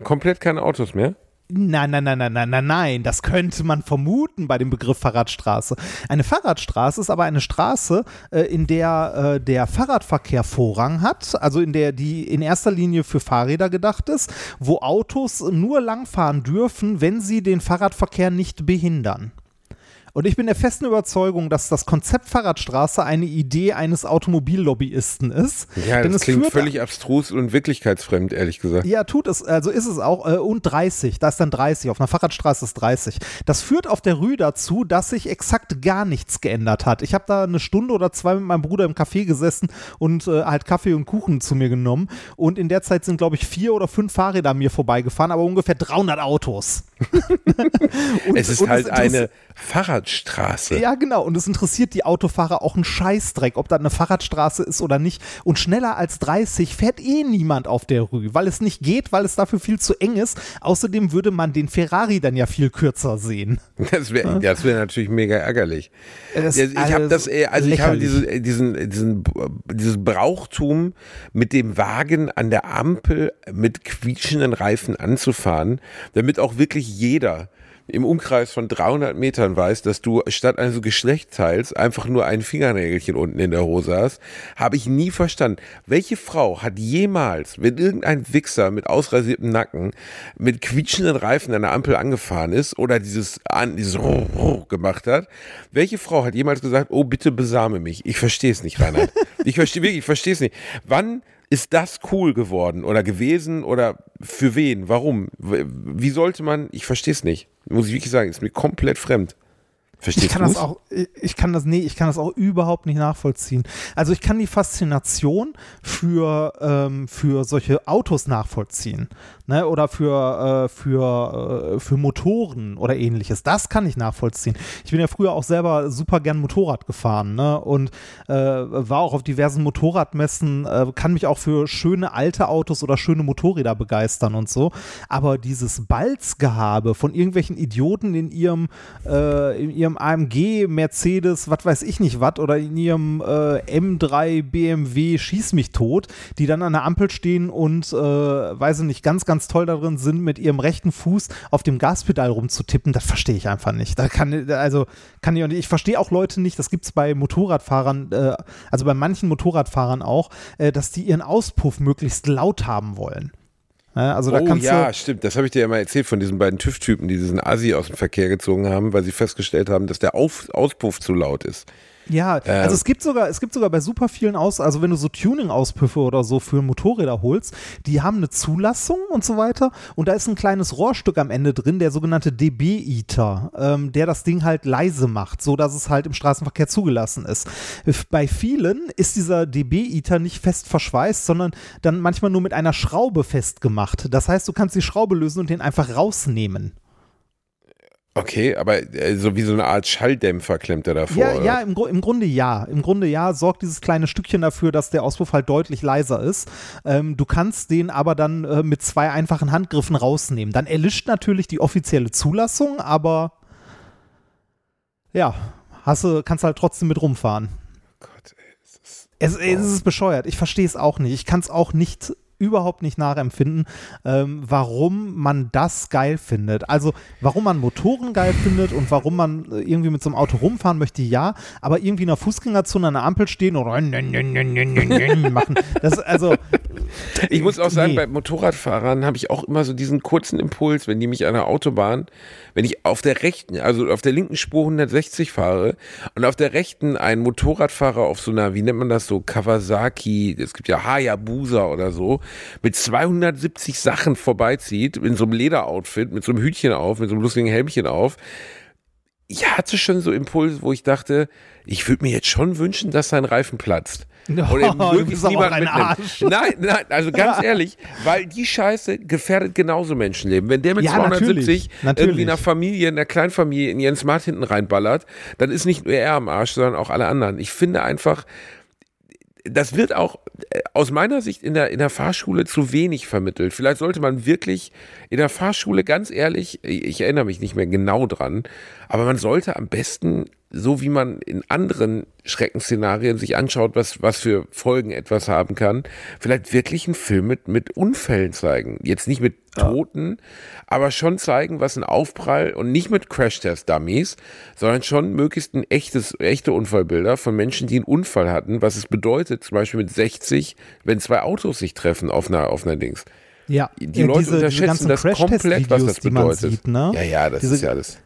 Komplett keine Autos mehr? Nein, nein, nein, nein, nein, nein, nein. Das könnte man vermuten bei dem Begriff Fahrradstraße. Eine Fahrradstraße ist aber eine Straße, äh, in der äh, der Fahrradverkehr Vorrang hat, also in der die in erster Linie für Fahrräder gedacht ist, wo Autos nur langfahren dürfen, wenn sie den Fahrradverkehr nicht behindern. Und ich bin der festen Überzeugung, dass das Konzept Fahrradstraße eine Idee eines Automobillobbyisten ist. Ja, Denn das es klingt führt völlig abstrus und wirklichkeitsfremd, ehrlich gesagt. ja, tut es. Also ist es auch. Äh, und 30. Da ist dann 30. Auf einer Fahrradstraße ist 30. Das führt auf der Rue dazu, dass sich exakt gar nichts geändert hat. Ich habe da eine Stunde oder zwei mit meinem Bruder im Café gesessen und äh, halt Kaffee und Kuchen zu mir genommen. Und in der Zeit sind, glaube ich, vier oder fünf Fahrräder an mir vorbeigefahren, aber ungefähr 300 Autos. Und- Es ist halt eine Fahrradstraße. ja, genau. Und es interessiert die Autofahrer auch einen Scheißdreck, ob das eine Fahrradstraße ist oder nicht. Und schneller als 30 fährt eh niemand auf der Rue, weil es nicht geht, weil es dafür viel zu eng ist. Außerdem würde man den Ferrari dann ja viel kürzer sehen. Das wäre das wär natürlich mega ärgerlich. Das Ja, ich habe das, also ich habe diese, diesen, diesen, dieses Brauchtum mit dem Wagen an der Ampel mit quietschenden Reifen anzufahren, damit auch wirklich jeder im Umkreis von 300 Metern weiß, dass du statt eines Geschlechtsteils einfach nur ein Fingernägelchen unten in der Hose hast, habe ich nie verstanden. Welche Frau hat jemals, wenn irgendein Wichser mit ausrasiertem Nacken mit quietschenden Reifen an der Ampel angefahren ist oder dieses, dieses gemacht hat, welche Frau hat jemals gesagt, oh bitte besame mich? Ich verstehe es nicht, Reinhard. Ich verstehe wirklich, ich verstehe es nicht. Wann ist das cool geworden oder gewesen oder für wen? Warum? Wie sollte man, ich verstehe es nicht. Muss ich wirklich sagen, ist mir komplett fremd. Verstehst Ich kann du das auch, ich kann das, nee, ich kann das auch überhaupt nicht nachvollziehen. Also ich kann die Faszination für, ähm, für solche Autos nachvollziehen, ne, oder für, äh, für, äh, für Motoren oder ähnliches. Das kann ich nachvollziehen. Ich bin ja früher auch selber super gern Motorrad gefahren, ne, und äh, war auch auf diversen Motorradmessen, äh, kann mich auch für schöne alte Autos oder schöne Motorräder begeistern und so. Aber dieses Balzgehabe von irgendwelchen Idioten in ihrem, äh, in ihrem AMG, Mercedes, was weiß ich nicht was, oder in ihrem äh, M3 BMW Schieß mich tot, die dann an der Ampel stehen und, äh, weiß ich nicht, ganz, ganz toll darin sind, mit ihrem rechten Fuß auf dem Gaspedal rumzutippen, das verstehe ich einfach nicht. Da kann, also kann ich. Ich verstehe auch Leute nicht, das gibt es bei Motorradfahrern, äh, also bei manchen Motorradfahrern auch, äh, dass die ihren Auspuff möglichst laut haben wollen. Ja, also da oh kannst ja, du, stimmt. Das habe ich dir ja mal erzählt von diesen beiden TÜV-Typen, die diesen Asi aus dem Verkehr gezogen haben, weil sie festgestellt haben, dass der Auf Auspuff zu laut ist. Ja, Äh, also es gibt sogar, es gibt sogar bei super vielen Aus, also wenn du so Tuning-Auspüffe oder so für Motorräder holst, die haben eine Zulassung und so weiter und da ist ein kleines Rohrstück am Ende drin, der sogenannte dB-Eater, ähm, der das Ding halt leise macht, so dass es halt im Straßenverkehr zugelassen ist. Bei vielen ist dieser dB-Eater nicht fest verschweißt, sondern dann manchmal nur mit einer Schraube festgemacht. Das heißt, du kannst die Schraube lösen und den einfach rausnehmen. Okay, aber äh, so wie so eine Art Schalldämpfer klemmt er davor. Ja, ja im, Gru- im Grunde ja. Im Grunde ja, sorgt dieses kleine Stückchen dafür, dass der Auspuff halt deutlich leiser ist. Ähm, du kannst den aber dann äh, mit zwei einfachen Handgriffen rausnehmen. Dann erlischt natürlich die offizielle Zulassung, aber ja, hast du, kannst halt trotzdem mit rumfahren. Gott, ey, das ist Es, es ist bescheuert. Ich verstehe es auch nicht. Ich kann es auch nicht überhaupt nicht nachempfinden, ähm, warum man das geil findet. Also warum man Motoren geil findet und warum man äh, irgendwie mit so einem Auto rumfahren möchte, ja, aber irgendwie in einer Fußgängerzone an der Ampel stehen und machen. Das also Ich muss auch sagen, Nee. bei Motorradfahrern habe ich auch immer so diesen kurzen Impuls, wenn die mich an der Autobahn, wenn ich auf der rechten, also auf der linken Spur 160 fahre und auf der rechten ein Motorradfahrer auf so einer, wie nennt man das so, Kawasaki, es gibt ja Hayabusa oder so, mit 270 Sachen vorbeizieht, in so einem Lederoutfit, mit so einem Hütchen auf, mit so einem lustigen Helmchen auf. Ich hatte schon so Impulse, wo ich dachte, ich würde mir jetzt schon wünschen, dass sein Reifen platzt. Oder du möglichst bist aber niemand mitnimmt. Arsch. Nein, nein, also ganz ehrlich, weil die Scheiße gefährdet genauso Menschenleben. Wenn der mit Ja, 270 natürlich, irgendwie einer Familie, einer Kleinfamilie in ihren Smart hinten reinballert, dann ist nicht nur er am Arsch, sondern auch alle anderen. Ich finde einfach, das wird auch äh, aus meiner Sicht in der, in der Fahrschule zu wenig vermittelt. Vielleicht sollte man wirklich in der Fahrschule, ganz ehrlich, ich erinnere mich nicht mehr genau dran, aber man sollte am besten, so wie man in anderen Schreckensszenarien sich anschaut, was, was für Folgen etwas haben kann, vielleicht wirklich einen Film mit, mit Unfällen zeigen. Jetzt nicht mit Toten, aber schon zeigen, was ein Aufprall und nicht mit Crash-Test-Dummies, sondern schon möglichst ein echtes, echte Unfallbilder von Menschen, die einen Unfall hatten, was es bedeutet, zum Beispiel mit 60, wenn zwei Autos sich treffen auf einer, auf einer Dings. ja, Die äh, Leute diese- diese unterschätzen ganzen das komplett, was das bedeutet. Sieht, ne? Ja, ja, das Diese- ist ja alles.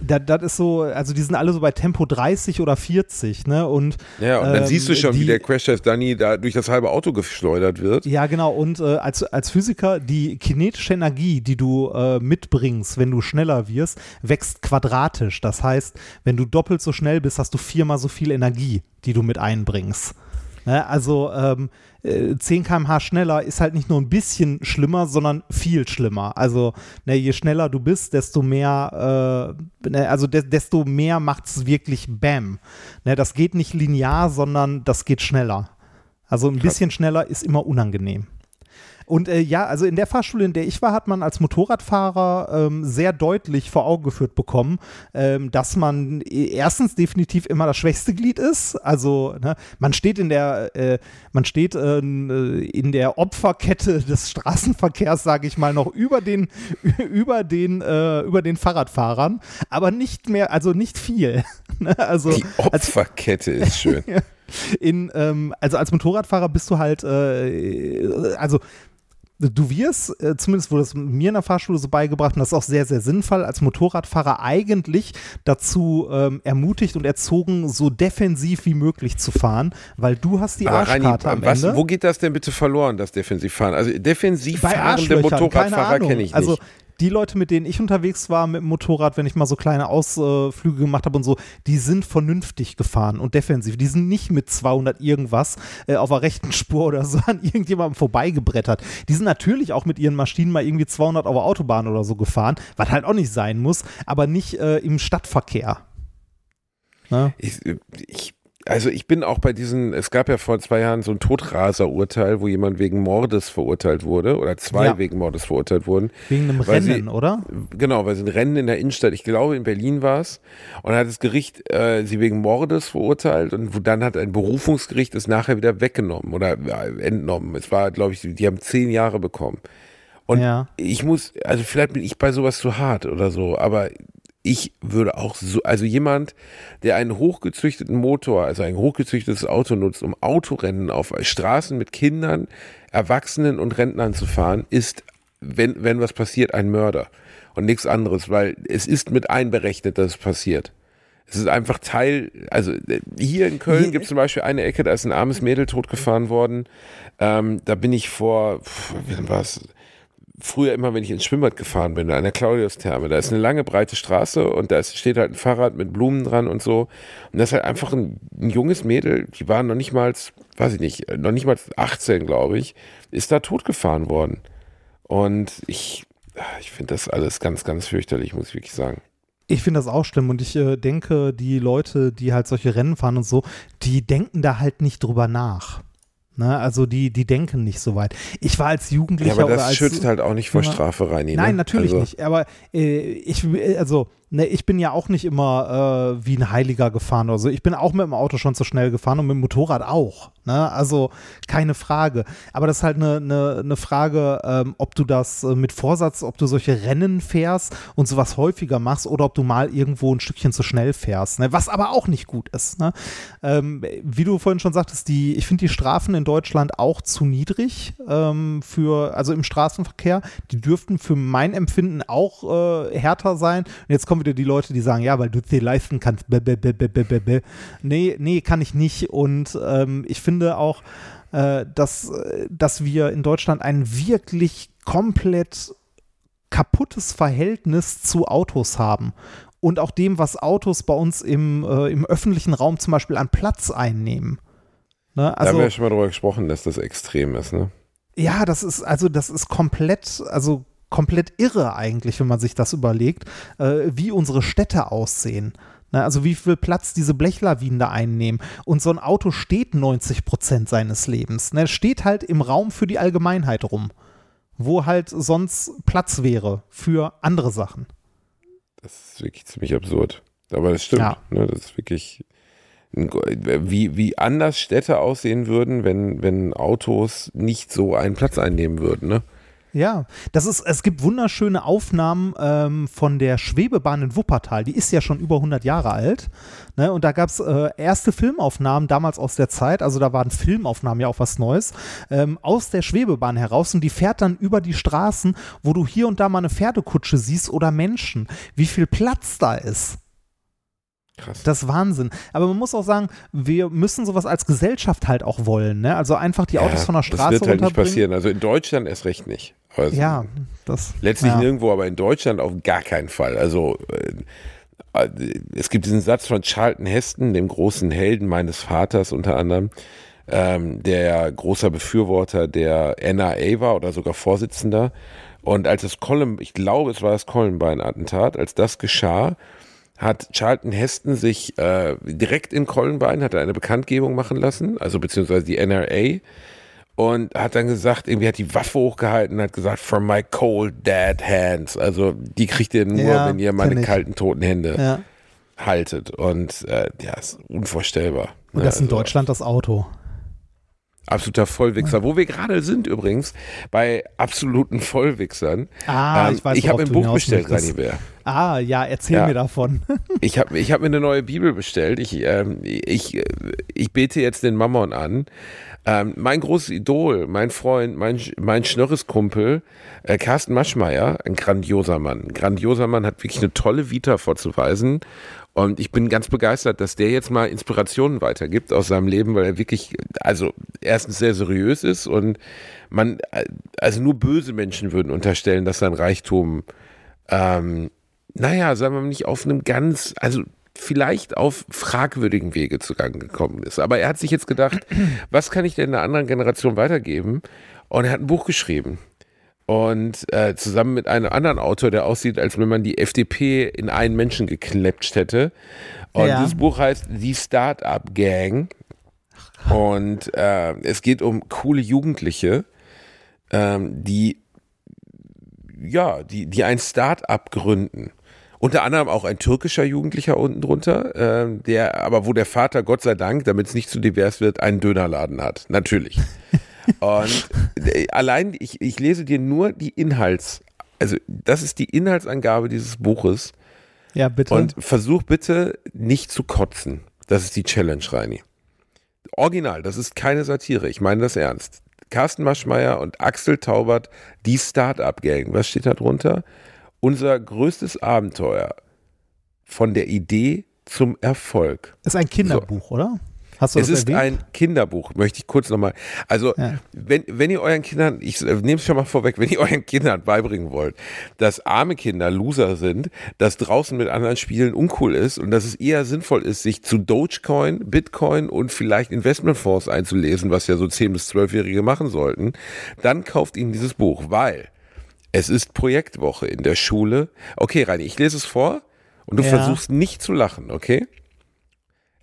Das, das ist so, also die sind alle so bei Tempo 30 oder 40, ne? Und Ja, und dann ähm, siehst du schon, die, wie der Crash-Test Danny da durch das halbe Auto geschleudert wird. Ja, genau. Und äh, als, als Physiker, die kinetische Energie, die du äh, mitbringst, wenn du schneller wirst, wächst quadratisch. Das heißt, wenn du doppelt so schnell bist, hast du viermal so viel Energie, die du mit einbringst. Ne? Also ähm, äh, 10 km/h schneller ist halt nicht nur ein bisschen schlimmer, sondern viel schlimmer. Also ne, je schneller du bist, desto mehr, äh, ne, also de desto mehr macht es wirklich Bam. Ne, das geht nicht linear, sondern das geht schneller. Also ein bisschen schneller ist immer unangenehm. Und äh, ja, also in der Fahrschule, in der ich war, hat man als Motorradfahrer ähm, sehr deutlich vor Augen geführt bekommen, ähm, dass man äh, erstens definitiv immer das schwächste Glied ist. Also ne, man steht in der, äh, man steht äh, in der Opferkette des Straßenverkehrs, sage ich mal, noch über den, über den, äh, über den Fahrradfahrern, aber nicht mehr, also nicht viel. Ne? also Die Opferkette ist schön. in, ähm, also als Motorradfahrer bist du halt, äh, also du wirst, äh, zumindest wurde es mir in der Fahrschule so beigebracht, und das ist auch sehr, sehr sinnvoll, als Motorradfahrer eigentlich dazu ähm, ermutigt und erzogen, so defensiv wie möglich zu fahren, weil du hast die Aber Reini, Arschkarte am was, Ende. wo geht das denn bitte verloren, das Defensivfahren? Also defensiv bei fahrende Motorradfahrer kenne ich nicht. Also die Leute, mit denen ich unterwegs war mit dem Motorrad, wenn ich mal so kleine Ausflüge gemacht habe und so, die sind vernünftig gefahren und defensiv. Die sind nicht mit 200 irgendwas äh, auf der rechten Spur oder so an irgendjemandem vorbeigebrettert. Die sind natürlich auch mit ihren Maschinen mal irgendwie 200 auf der Autobahn oder so gefahren, was halt auch nicht sein muss, aber nicht äh, im Stadtverkehr. Ne? Ich, ich, also ich bin auch bei diesen, es gab ja vor zwei Jahren so ein Todraser-Urteil, wo jemand wegen Mordes verurteilt wurde oder zwei Ja. wegen Mordes verurteilt wurden. Wegen einem Weil sie- Rennen, oder? Genau, weil sie ein Rennen in der Innenstadt, ich glaube in Berlin war es, und dann hat das Gericht äh, sie wegen Mordes verurteilt und dann hat ein Berufungsgericht es nachher wieder weggenommen oder äh, entnommen. Es war, glaube ich, die haben zehn Jahre bekommen. Und Ja. ich muss, also vielleicht bin ich bei sowas zu hart oder so, aber ich würde auch so, also jemand, der einen hochgezüchteten Motor, also ein hochgezüchtetes Auto nutzt, um Autorennen auf Straßen mit Kindern, Erwachsenen und Rentnern zu fahren, ist, wenn, wenn was passiert, ein Mörder. Und nichts anderes, weil es ist mit einberechnet, dass es passiert. Es ist einfach Teil, also hier in Köln gibt es zum Beispiel eine Ecke, da ist ein armes Mädel totgefahren worden. Ähm, da bin ich vor, es? Früher immer, wenn ich ins Schwimmbad gefahren bin, an der Claudius-Therme, da ist eine lange, breite Straße und da steht halt ein Fahrrad mit Blumen dran und so. Und das ist halt einfach ein, ein junges Mädel, die war noch nicht mal, weiß ich nicht, noch nicht mal 18, glaube ich, ist da totgefahren worden. Und ich, ich finde das alles ganz, ganz fürchterlich, muss ich wirklich sagen. Ich finde das auch schlimm und ich äh, denke, die Leute, die halt solche Rennen fahren und so, die denken da halt nicht drüber nach. Ne? Also die, die denken nicht so weit. Ich war als Jugendlicher Ja, aber das schützt halt auch nicht vor. Strafe. Nein, ne? natürlich also, nicht. Aber äh, ich, also, ne, ich bin ja auch nicht immer äh, wie ein Heiliger gefahren oder so. Ich bin auch mit dem Auto schon zu schnell gefahren und mit dem Motorrad auch. Ne? Also keine Frage. Aber das ist halt eine ne, ne Frage, ähm, ob du das äh, mit Vorsatz, ob du solche Rennen fährst und sowas häufiger machst oder ob du mal irgendwo ein Stückchen zu schnell fährst. Ne? Was aber auch nicht gut ist. Ne? Ähm, wie du vorhin schon sagtest, die, ich finde die Strafen in Deutschland auch zu niedrig ähm, für, also im Straßenverkehr. Die dürften für mein Empfinden auch äh, härter sein. Und jetzt kommen wieder die Leute, die sagen, ja, weil du es dir leisten kannst. Bäh, bäh, bäh, bäh, bäh, bäh. Nee, nee, kann ich nicht. Und ähm, ich finde auch, äh, dass, äh, dass wir in Deutschland ein wirklich komplett kaputtes Verhältnis zu Autos haben und auch dem, was Autos bei uns im, äh, im öffentlichen Raum zum Beispiel an Platz einnehmen. Ne? da haben Also, wir ja schon mal drüber gesprochen, dass das extrem ist, ne? ja, das ist, also das ist komplett, also komplett irre eigentlich, wenn man sich das überlegt, äh, wie unsere Städte aussehen. Ne, also wie viel Platz diese Blechlawinen da einnehmen. Und so ein Auto steht 90 Prozent seines Lebens. Ne, steht halt im Raum für die Allgemeinheit rum, wo halt sonst Platz wäre für andere Sachen. Das ist wirklich ziemlich absurd. Aber das stimmt. Ja. Ne? Das ist wirklich. Wie, wie anders Städte aussehen würden, wenn, wenn Autos nicht so einen Platz einnehmen würden, ne? Ja, das ist, es gibt wunderschöne Aufnahmen ähm, von der Schwebebahn in Wuppertal. Die ist ja schon über 100 Jahre alt. Ne? Und da gab es äh, erste Filmaufnahmen damals aus der Zeit. Also da waren Filmaufnahmen ja auch was Neues. Ähm, aus der Schwebebahn heraus. Und die fährt dann über die Straßen, wo du hier und da mal eine Pferdekutsche siehst oder Menschen. Wie viel Platz da ist. Krass. Das ist Wahnsinn. Aber man muss auch sagen, wir müssen sowas als Gesellschaft halt auch wollen. Ne? Also einfach die Autos Ja, von der Straße Das wird halt nicht passieren. Also in Deutschland erst recht nicht. Also Ja, das. Letztlich ja. nirgendwo, aber in Deutschland auf gar keinen Fall. Also äh, es gibt diesen Satz von Charlton Heston, dem großen Helden meines Vaters unter anderem, ähm, der großer Befürworter der NRA war oder sogar Vorsitzender. Und als das Colum, ich glaube, es war das Columbine-Attentat, als das geschah, hat Charlton Heston sich äh, direkt in Columbine, hat er eine Bekanntgebung machen lassen, also beziehungsweise die NRA, und hat dann gesagt, irgendwie hat die Waffe hochgehalten und hat gesagt, from my cold dead hands. Also die kriegt ihr nur, Ja, wenn ihr meine kalten toten Hände Ja. haltet. Und äh, ja, ist unvorstellbar. Und das in Also Deutschland das Auto. Absoluter Vollwichser. Wo wir gerade sind übrigens, bei absoluten Vollwichsern. Ah, Ähm, ich weiß, ich habe ein Buch bestellt, möchtest. Ah, ja, erzähl Ja. mir davon. Ich habe ich hab mir eine neue Bibel bestellt. Ich, ähm, ich, äh, ich bete jetzt den Mammon an. Ähm, mein großes Idol, mein Freund, mein, mein Schnörreskumpel, äh, Carsten Maschmeyer, ein grandioser Mann. Ein grandioser Mann, hat wirklich eine tolle Vita vorzuweisen. Und ich bin ganz begeistert, dass der jetzt mal Inspirationen weitergibt aus seinem Leben, weil er wirklich, also erstens sehr seriös ist und man, äh, also nur böse Menschen würden unterstellen, dass sein Reichtum ähm, naja, sagen wir mal nicht auf einem ganz, also vielleicht auf fragwürdigen Wege zugange gekommen ist. Aber er hat sich jetzt gedacht, was kann ich denn einer anderen Generation weitergeben? Und er hat ein Buch geschrieben. Und äh, zusammen mit einem anderen Autor, der aussieht, als wenn man die FDP in einen Menschen gekleppt hätte. Und Ja. dieses Buch heißt Die Startup Gang. Und äh, es geht um coole Jugendliche, ähm, die ja, die, die ein Start-up gründen. Unter anderem auch ein türkischer Jugendlicher unten drunter, ähm, der, aber wo der Vater, Gott sei Dank, damit es nicht zu divers wird, einen Dönerladen hat. Natürlich. Und äh, allein, ich, ich lese dir nur die Inhalts, also das ist die Inhaltsangabe dieses Buches. Ja, bitte. Und versuch bitte nicht zu kotzen. Das ist die Challenge, Reini. Original, das ist keine Satire, ich meine das ernst. Carsten Maschmeyer und Axel Taubert, die Start-up-Gang. Was steht da drunter? Unser größtes Abenteuer von der Idee zum Erfolg. ist ein Kinderbuch, oder? Hast du Es ist erwähnt? ein Kinderbuch, möchte ich kurz nochmal. Also, Ja. wenn, wenn ihr euren Kindern, ich nehme es schon mal vorweg, wenn ihr euren Kindern beibringen wollt, dass arme Kinder Loser sind, dass draußen mit anderen Spielen uncool ist und dass es eher sinnvoll ist, sich zu Dogecoin, Bitcoin und vielleicht Investmentfonds einzulesen, was ja so 10- bis 12-Jährige machen sollten, dann kauft ihnen dieses Buch, weil es ist Projektwoche in der Schule. Okay, Reini, ich lese es vor Und du Ja. versuchst nicht zu lachen, okay?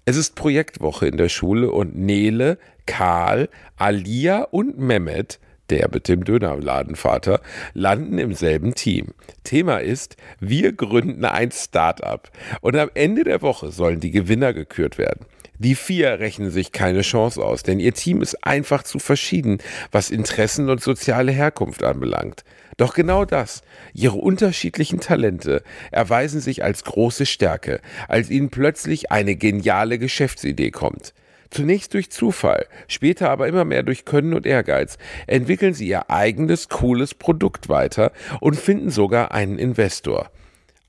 Es ist Projektwoche in der Schule und Nele, Karl, Alia und Mehmet, der mit dem Dönerladenvater, landen im selben Team. Thema ist, wir gründen ein Start-up. Und am Ende der Woche sollen die Gewinner gekürt werden. Die vier rechnen sich keine Chance aus, denn ihr Team ist einfach zu verschieden, was Interessen und soziale Herkunft anbelangt. Doch genau das, ihre unterschiedlichen Talente, erweisen sich als große Stärke, als ihnen plötzlich eine geniale Geschäftsidee kommt. Zunächst durch Zufall, später aber immer mehr durch Können und Ehrgeiz, entwickeln sie ihr eigenes cooles Produkt weiter und finden sogar einen Investor.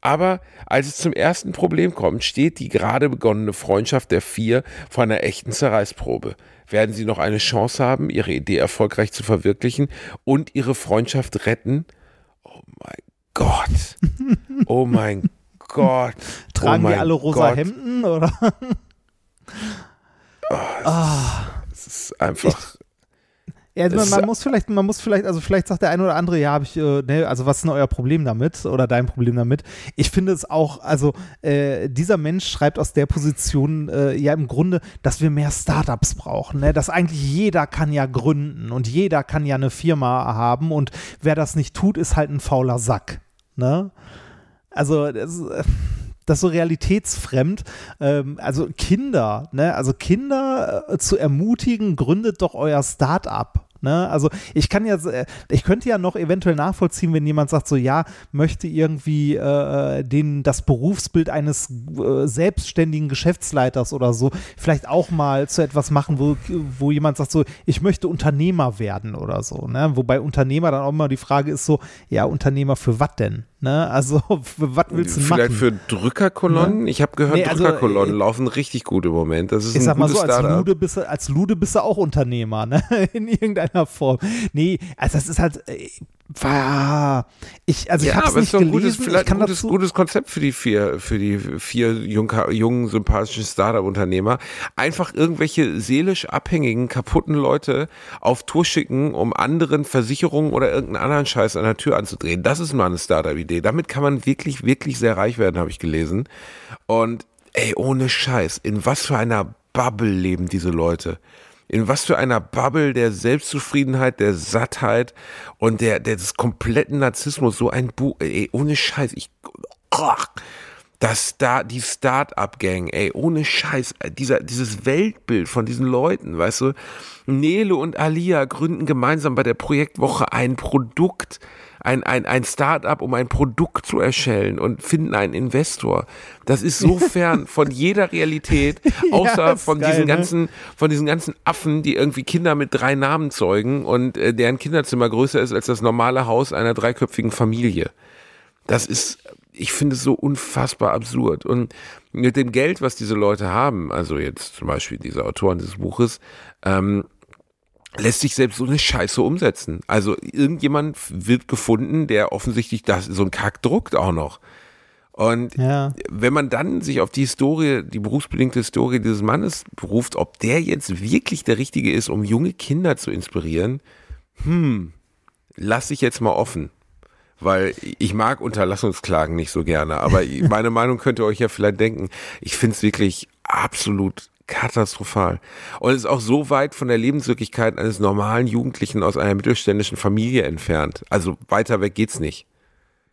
Aber als es zum ersten Problem kommt, steht die gerade begonnene Freundschaft der vier vor einer echten Zerreißprobe. Werden sie noch eine Chance haben, ihre Idee erfolgreich zu verwirklichen und ihre Freundschaft retten? Oh mein Gott. Oh mein Gott. Tragen oh die alle rosa Gott. Hemden oder? Es ist einfach. Ja, man, man muss vielleicht, man muss vielleicht, also vielleicht sagt der eine oder andere, ja, habe ich, äh, ne, also was ist denn euer Problem damit oder dein Problem damit? Ich finde es auch, also äh, dieser Mensch schreibt aus der Position äh, ja im Grunde, dass wir mehr Startups brauchen, ne? dass eigentlich jeder kann ja gründen und jeder kann ja eine Firma haben und wer das nicht tut, ist halt ein fauler Sack, ne? Also das, das ist so realitätsfremd. Ähm, also Kinder, ne? Also Kinder äh, zu ermutigen, gründet doch euer Start-up. Ne? Also ich kann ja, äh, ich könnte ja noch eventuell nachvollziehen, wenn jemand sagt, so ja, möchte irgendwie äh, den, das Berufsbild eines äh, selbstständigen Geschäftsleiters oder so vielleicht auch mal zu etwas machen, wo, wo jemand sagt, so ich möchte Unternehmer werden oder so. Ne? Wobei Unternehmer dann auch immer die Frage ist so, ja, Unternehmer für was denn? Ne? Also was willst du Vielleicht machen? für Drückerkolonnen? Ich habe gehört, Nee, also, Drückerkolonnen äh, laufen richtig gut im Moment. Das ist ich ein sag mal so, als. Lude, bist du, als Lude bist du auch Unternehmer, ne? In irgendeiner Form. Nee, also das ist halt. War, ich, also ich ja, hab's aber es nicht ein gelesen, gutes, vielleicht ich kann ein gutes, dazu, gutes Konzept für die vier, für die vier jungen, jungen sympathischen Startup-Unternehmer. Einfach irgendwelche seelisch abhängigen, kaputten Leute auf Tour schicken, um anderen Versicherungen oder irgendeinen anderen Scheiß an der Tür anzudrehen. Das ist mal eine Startup-Idee. Damit kann man wirklich, wirklich sehr reich werden, habe ich gelesen. Und ey, ohne Scheiß, in was für einer Bubble leben diese Leute? In was für einer Bubble der Selbstzufriedenheit, der Sattheit und der, der des kompletten Narzissmus, so ein Buch, ey, ohne Scheiß, ich, ach, das da, die Start-up-Gang, ey, ohne Scheiß, äh, dieser, dieses Weltbild von diesen Leuten, weißt du, Nele und Alia gründen gemeinsam bei der Projektwoche ein Produkt, ein, ein, ein Start-up, um ein Produkt zu erstellen und finden einen Investor. Das ist so fern von jeder Realität, außer ist von geil, diesen ne? ganzen, von diesen ganzen Affen, die irgendwie Kinder mit drei Namen zeugen und äh, deren Kinderzimmer größer ist als das normale Haus einer dreiköpfigen Familie. Das ist, ich finde es so unfassbar absurd. Und mit dem Geld, was diese Leute haben, also jetzt zum Beispiel diese Autoren dieses Buches, ähm, lässt sich selbst so eine Scheiße umsetzen. Also irgendjemand wird gefunden, der offensichtlich das, so einen Kack druckt auch noch. Und Ja. wenn man dann sich auf die Historie, die berufsbedingte Historie dieses Mannes beruft, ob der jetzt wirklich der Richtige ist, um junge Kinder zu inspirieren, hm, lass ich jetzt mal offen. Weil ich mag Unterlassungsklagen nicht so gerne, aber meine Meinung könnt ihr euch ja vielleicht denken. Ich finde es wirklich absolut katastrophal. Und ist auch so weit von der Lebenswirklichkeit eines normalen Jugendlichen aus einer mittelständischen Familie entfernt. Also weiter weg geht's nicht.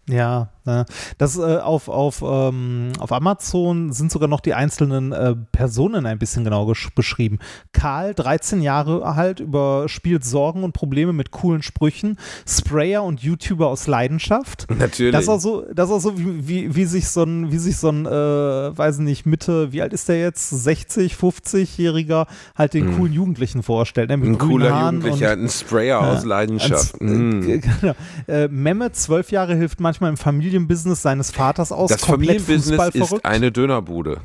Ja, ja. das äh, auf, auf, ähm, auf Amazon sind sogar noch die einzelnen äh, Personen ein bisschen genau beschrieben. Karl, 13 Jahre alt, überspielt Sorgen und Probleme mit coolen Sprüchen. Sprayer und YouTuber aus Leidenschaft. Natürlich. Das ist auch so, das ist auch so wie, wie, wie sich so ein, wie sich so ein, äh, weiß nicht, Mitte, wie alt ist der jetzt? 60, 50-Jähriger halt den coolen Jugendlichen vorstellt. Ne? Mit ein cooler Haaren Jugendlicher, und- ein Sprayer aus Leidenschaft. als, äh, Mehmet, zwölf Jahre, hilft manchmal im Familienbusiness seines Vaters aus. Das komplett Familienbusiness ist eine Dönerbude.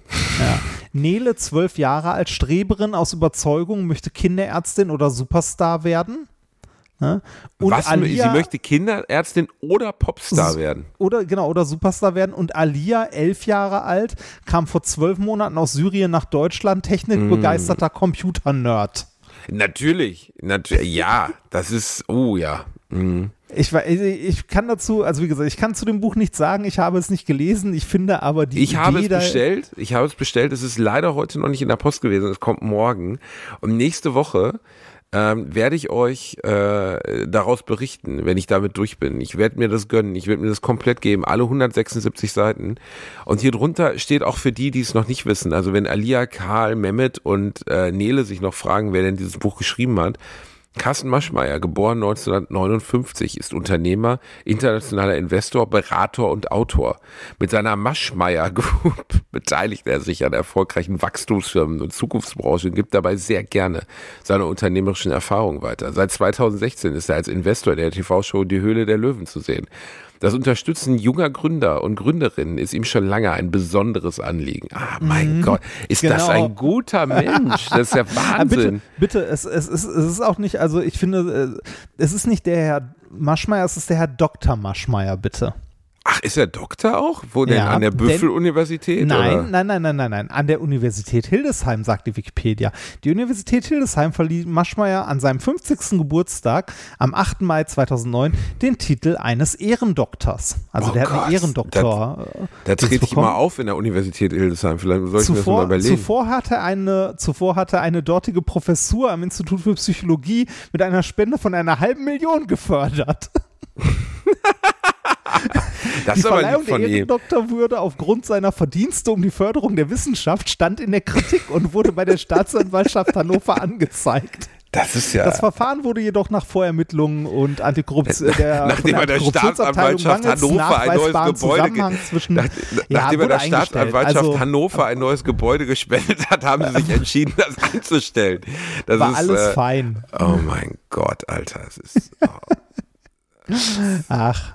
Nele, zwölf Jahre alt, Streberin aus Überzeugung, möchte Kinderärztin oder Superstar werden. Ne? Und Was, Alia, sie möchte Kinderärztin oder Popstar werden. oder genau oder Superstar werden und Alia elf Jahre alt kam vor zwölf Monaten aus Syrien nach Deutschland technikbegeisterter Mm. Computer-Nerd Natürlich, natürlich, ja, das ist, oh ja. Mhm. Ich, ich kann dazu, also wie gesagt, ich kann zu dem Buch nichts sagen, ich habe es nicht gelesen, ich finde aber die Ich habe Idee es da- bestellt. Ich habe es bestellt. Es ist leider heute noch nicht in der Post gewesen. Es kommt morgen. Und nächste Woche ähm, werde ich euch äh, daraus berichten, wenn ich damit durch bin. Ich werde mir das gönnen. Ich werde mir das komplett geben. Alle 176 Seiten. Und hier drunter steht auch für die, die es noch nicht wissen. Also wenn Alia, Karl, Mehmet und äh, Nele sich noch fragen, wer denn dieses Buch geschrieben hat. Carsten Maschmeyer, geboren 1959, ist Unternehmer, internationaler Investor, Berater und Autor. Mit seiner Maschmeyer Group beteiligt er sich an erfolgreichen Wachstumsfirmen und Zukunftsbranchen und gibt dabei sehr gerne seine unternehmerischen Erfahrungen weiter. Seit 2016 ist er als Investor in der TV-Show Die Höhle der Löwen zu sehen. Das Unterstützen junger Gründer und Gründerinnen ist ihm schon lange ein besonderes Anliegen. Ah, mein Gott, ist das genau. ein guter Mensch? Das ist ja Ah, bitte, Wahnsinn. bitte, es, es, es, es ist auch nicht, also ich finde, äh, es ist nicht der Herr Maschmeyer, es ist der Herr Dr. Maschmeyer, bitte. Ach, ist er Doktor auch? Wo denn? Ja, An der Büffel-Universität? Nein, nein, nein, nein, nein, nein. An der Universität Hildesheim, sagt die Wikipedia. Die Universität Hildesheim verlieh Maschmeyer an seinem 50. Geburtstag am 8. Mai 2009 den Titel eines Ehrendoktors. Also Oh der hat Gott, einen Ehrendoktor. äh, Da trete ich mal auf in der Universität Hildesheim. Vielleicht soll ich mir das mal Zuvor, überlegen. zuvor, hatte eine, zuvor hatte eine dortige Professur am Institut für Psychologie mit einer Spende von einer halben Million gefördert. das Die Verleihung der. Ehrendoktorwürde aufgrund seiner Verdienste um die Förderung der Wissenschaft stand in der Kritik und wurde bei der Staatsanwaltschaft Hannover angezeigt. Das ist ja. Das Verfahren wurde jedoch nach Vorermittlungen und Antikorruption der, Nachdem er der Antikorruptionsabteilung Staatsanwaltschaft Hannover ein neues Gebäude zwischen Nach, ja, nachdem er der. Staatsanwaltschaft also, Hannover ein neues Gebäude gespendet hat, haben sie sich entschieden, das einzustellen. Das war ist, alles äh, fein. Oh mein Gott, Alter. Es ist, oh. Ach.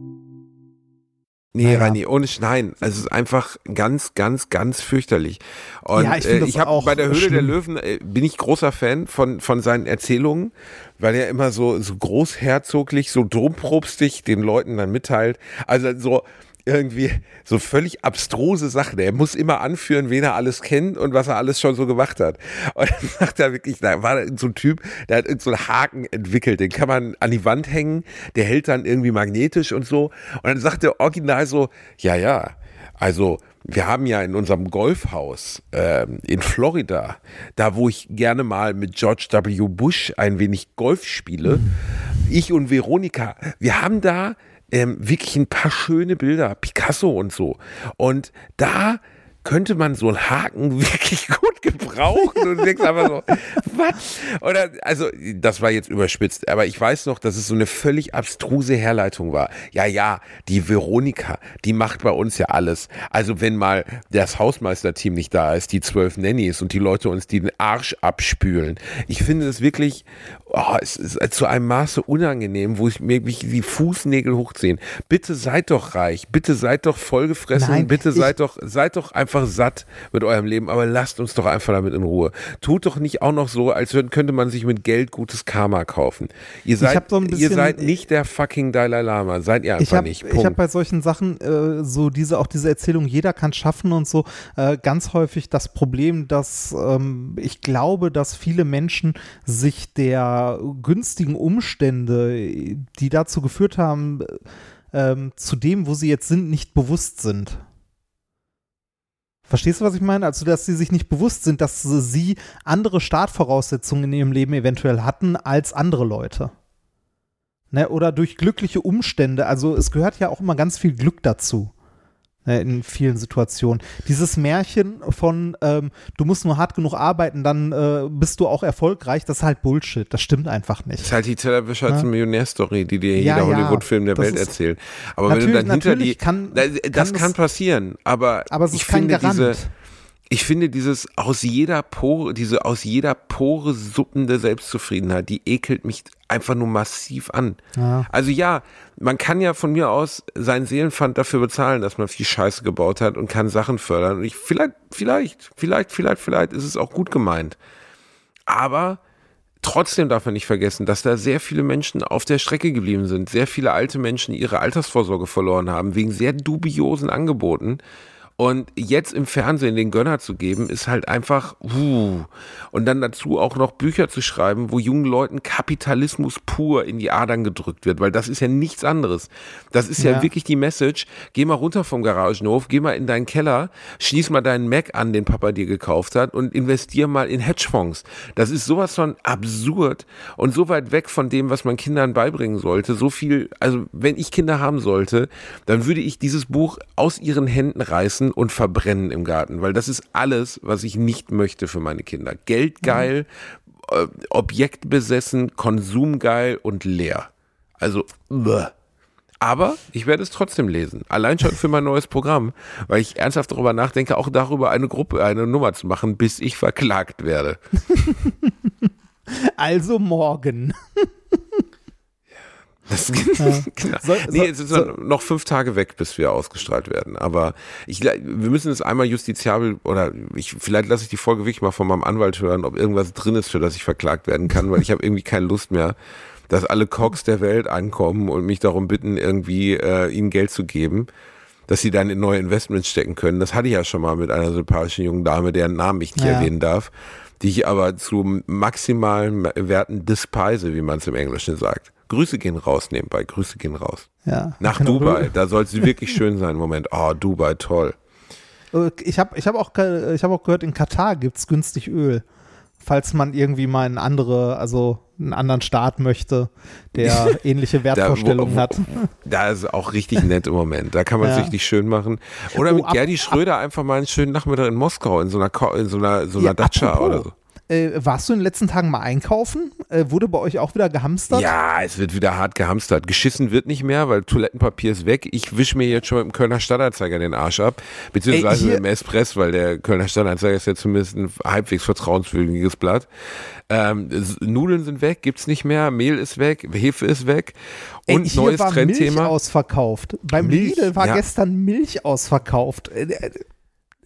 Nee, Naja. Rani, ohne Schneiden. Also es ist einfach ganz, ganz, ganz fürchterlich. Und Ja, ich äh, ich habe auch bei der Höhle schlimm. der Löwen äh, bin ich großer Fan von, von seinen Erzählungen, weil er immer so, so großherzoglich, so drumprobstig den Leuten dann mitteilt. Also so irgendwie so völlig abstruse Sachen. Er muss immer anführen, wen er alles kennt und was er alles schon so gemacht hat. Und dann sagt er wirklich, da war so ein Typ, der hat so einen Haken entwickelt, den kann man an die Wand hängen, der hält dann irgendwie magnetisch und so. Und dann sagt der Original so, ja, ja, also wir haben ja in unserem Golfhaus ähm, in Florida, da wo ich gerne mal mit George W. Bush ein wenig Golf spiele, ich und Veronika, wir haben da ähm, wirklich ein paar schöne Bilder, Picasso und so. Und da könnte man so einen Haken wirklich gut gebrauchen und du denkst einfach so, was? Oder, also, das war jetzt überspitzt, aber ich weiß noch, dass es so eine völlig abstruse Herleitung war. Ja, ja, die Veronika, die macht bei uns ja alles. Also, wenn mal das Hausmeisterteam nicht da ist, die zwölf Nannies und die Leute uns den Arsch abspülen. Ich finde das wirklich, oh, es ist zu einem Maße unangenehm, wo ich mir wirklich die Fußnägel hochziehen. Bitte seid doch reich, bitte seid doch vollgefressen, Nein, bitte seid doch, seid doch einfach einfach satt mit eurem Leben, aber lasst uns doch einfach damit in Ruhe. Tut doch nicht auch noch so, als könnte man sich mit Geld gutes Karma kaufen. Ihr seid, so bisschen- ihr seid nicht der fucking Dalai Lama, seid ihr einfach ich habe nicht. ich hab Punkt. bei solchen Sachen äh, so diese auch diese Erzählung jeder kann schaffen und so äh, ganz häufig das Problem dass ähm, ich glaube dass viele Menschen sich der günstigen Umstände die dazu geführt haben ähm, zu dem wo sie jetzt sind nicht bewusst sind Verstehst du, was ich meine? Also, dass sie sich nicht bewusst sind, dass sie andere Startvoraussetzungen in ihrem Leben eventuell hatten als andere Leute. Ne, oder durch glückliche Umstände. Also es gehört ja auch immer ganz viel Glück dazu. Ne, in vielen Situationen. Dieses Märchen von, ähm, du musst nur hart genug arbeiten, dann äh, bist du auch erfolgreich, das ist halt Bullshit. Das stimmt einfach Das ist nicht. halt die Tellerwäsche als Ja. Millionärstory, die dir Ja, jeder ja, Hollywood-Film der das Welt erzählt. Aber wenn du dann hinter die. kann- das das kann es- passieren, aber, Aber es ich ist kein finde Garant. diese. Ich finde dieses aus jeder Pore, diese aus jeder Pore suppende Selbstzufriedenheit, die ekelt mich einfach nur massiv an. Ja. Also ja, man kann ja von mir aus seinen Seelenpfand dafür bezahlen, dass man viel Scheiße gebaut hat und kann Sachen fördern. Und ich vielleicht, vielleicht, vielleicht, vielleicht, vielleicht ist es auch gut gemeint. Aber trotzdem darf man nicht vergessen, dass da sehr viele Menschen auf der Strecke geblieben sind. Sehr viele alte Menschen ihre Altersvorsorge verloren haben, wegen sehr dubiosen Angeboten. Und jetzt im Fernsehen den Gönner zu geben, ist halt einfach, uh. und dann dazu auch noch Bücher zu schreiben, wo jungen Leuten Kapitalismus pur in die Adern gedrückt wird, weil das ist ja nichts anderes. Das ist ja, Ja. wirklich die Message. Geh mal runter vom Garagenhof, geh mal in deinen Keller, schließ mal deinen Mac an, den Papa dir gekauft hat und investier mal in Hedgefonds. Das ist sowas von absurd und so weit weg von dem, was man Kindern beibringen sollte. So viel, also wenn ich Kinder haben sollte, dann würde ich dieses Buch aus ihren Händen reißen und verbrennen im Garten, weil das ist alles, was ich nicht möchte für meine Kinder. Geldgeil, äh, objektbesessen, konsumgeil und leer. Also, bäh. Aber ich werde es trotzdem lesen. Allein schon für mein neues Programm, weil ich ernsthaft darüber nachdenke, auch darüber eine Gruppe, eine Nummer zu machen, bis ich verklagt werde. Also morgen. Das, genau. Soll- nee, es ist soll- noch fünf Tage weg, bis wir ausgestrahlt werden. Aber ich, wir müssen es einmal justiziabel oder ich, vielleicht lasse ich die Folge wirklich mal von meinem Anwalt hören, ob irgendwas drin ist, für das ich verklagt werden kann, weil ich habe irgendwie keine Lust mehr, dass alle Cox der Welt ankommen und mich darum bitten, irgendwie äh, ihnen Geld zu geben, dass sie dann in neue Investments stecken können. Das hatte ich ja schon mal mit einer sympathischen jungen Dame, deren Namen ich nicht Ja. erwähnen darf, die ich aber zu maximalen Werten despise, wie man es im Englischen sagt. Grüße gehen raus nebenbei, Grüße gehen raus. Ja. Nach Genau. Dubai, da soll es wirklich schön sein. Moment, oh, Dubai, toll. Äh, Ich habe ich hab auch, ich hab auch gehört, in Katar gibt es günstig Öl. Falls man irgendwie mal in andere, also einen anderen Staat möchte, der ähnliche Wertvorstellungen wo- hat. Da ist auch richtig nett im Moment. Da kann man es Ja. richtig schön machen. Oder Oh, mit ab- Gerdi Schröder einfach mal einen schönen Nachmittag in Moskau in so einer, in so einer, so einer Ja, Datscha apropos, oder so. Äh, warst du in den letzten Tagen mal einkaufen? Äh, wurde bei euch auch wieder gehamstert? Ja, es wird wieder hart gehamstert. Geschissen wird nicht mehr, weil Toilettenpapier ist weg. Ich wische mir jetzt schon mit dem Kölner Stadtanzeiger den Arsch ab. Beziehungsweise Ey, mit dem Espress, weil der Kölner Stadtanzeiger ist ja zumindest ein halbwegs vertrauenswürdiges Blatt. Ähm, Nudeln sind weg, gibt's nicht mehr. Mehl ist weg, Hefe ist weg. Ey, Und hier neues war Milch Trendthema. ausverkauft. Beim Milch, Lidl war ja. gestern Milch ausverkauft.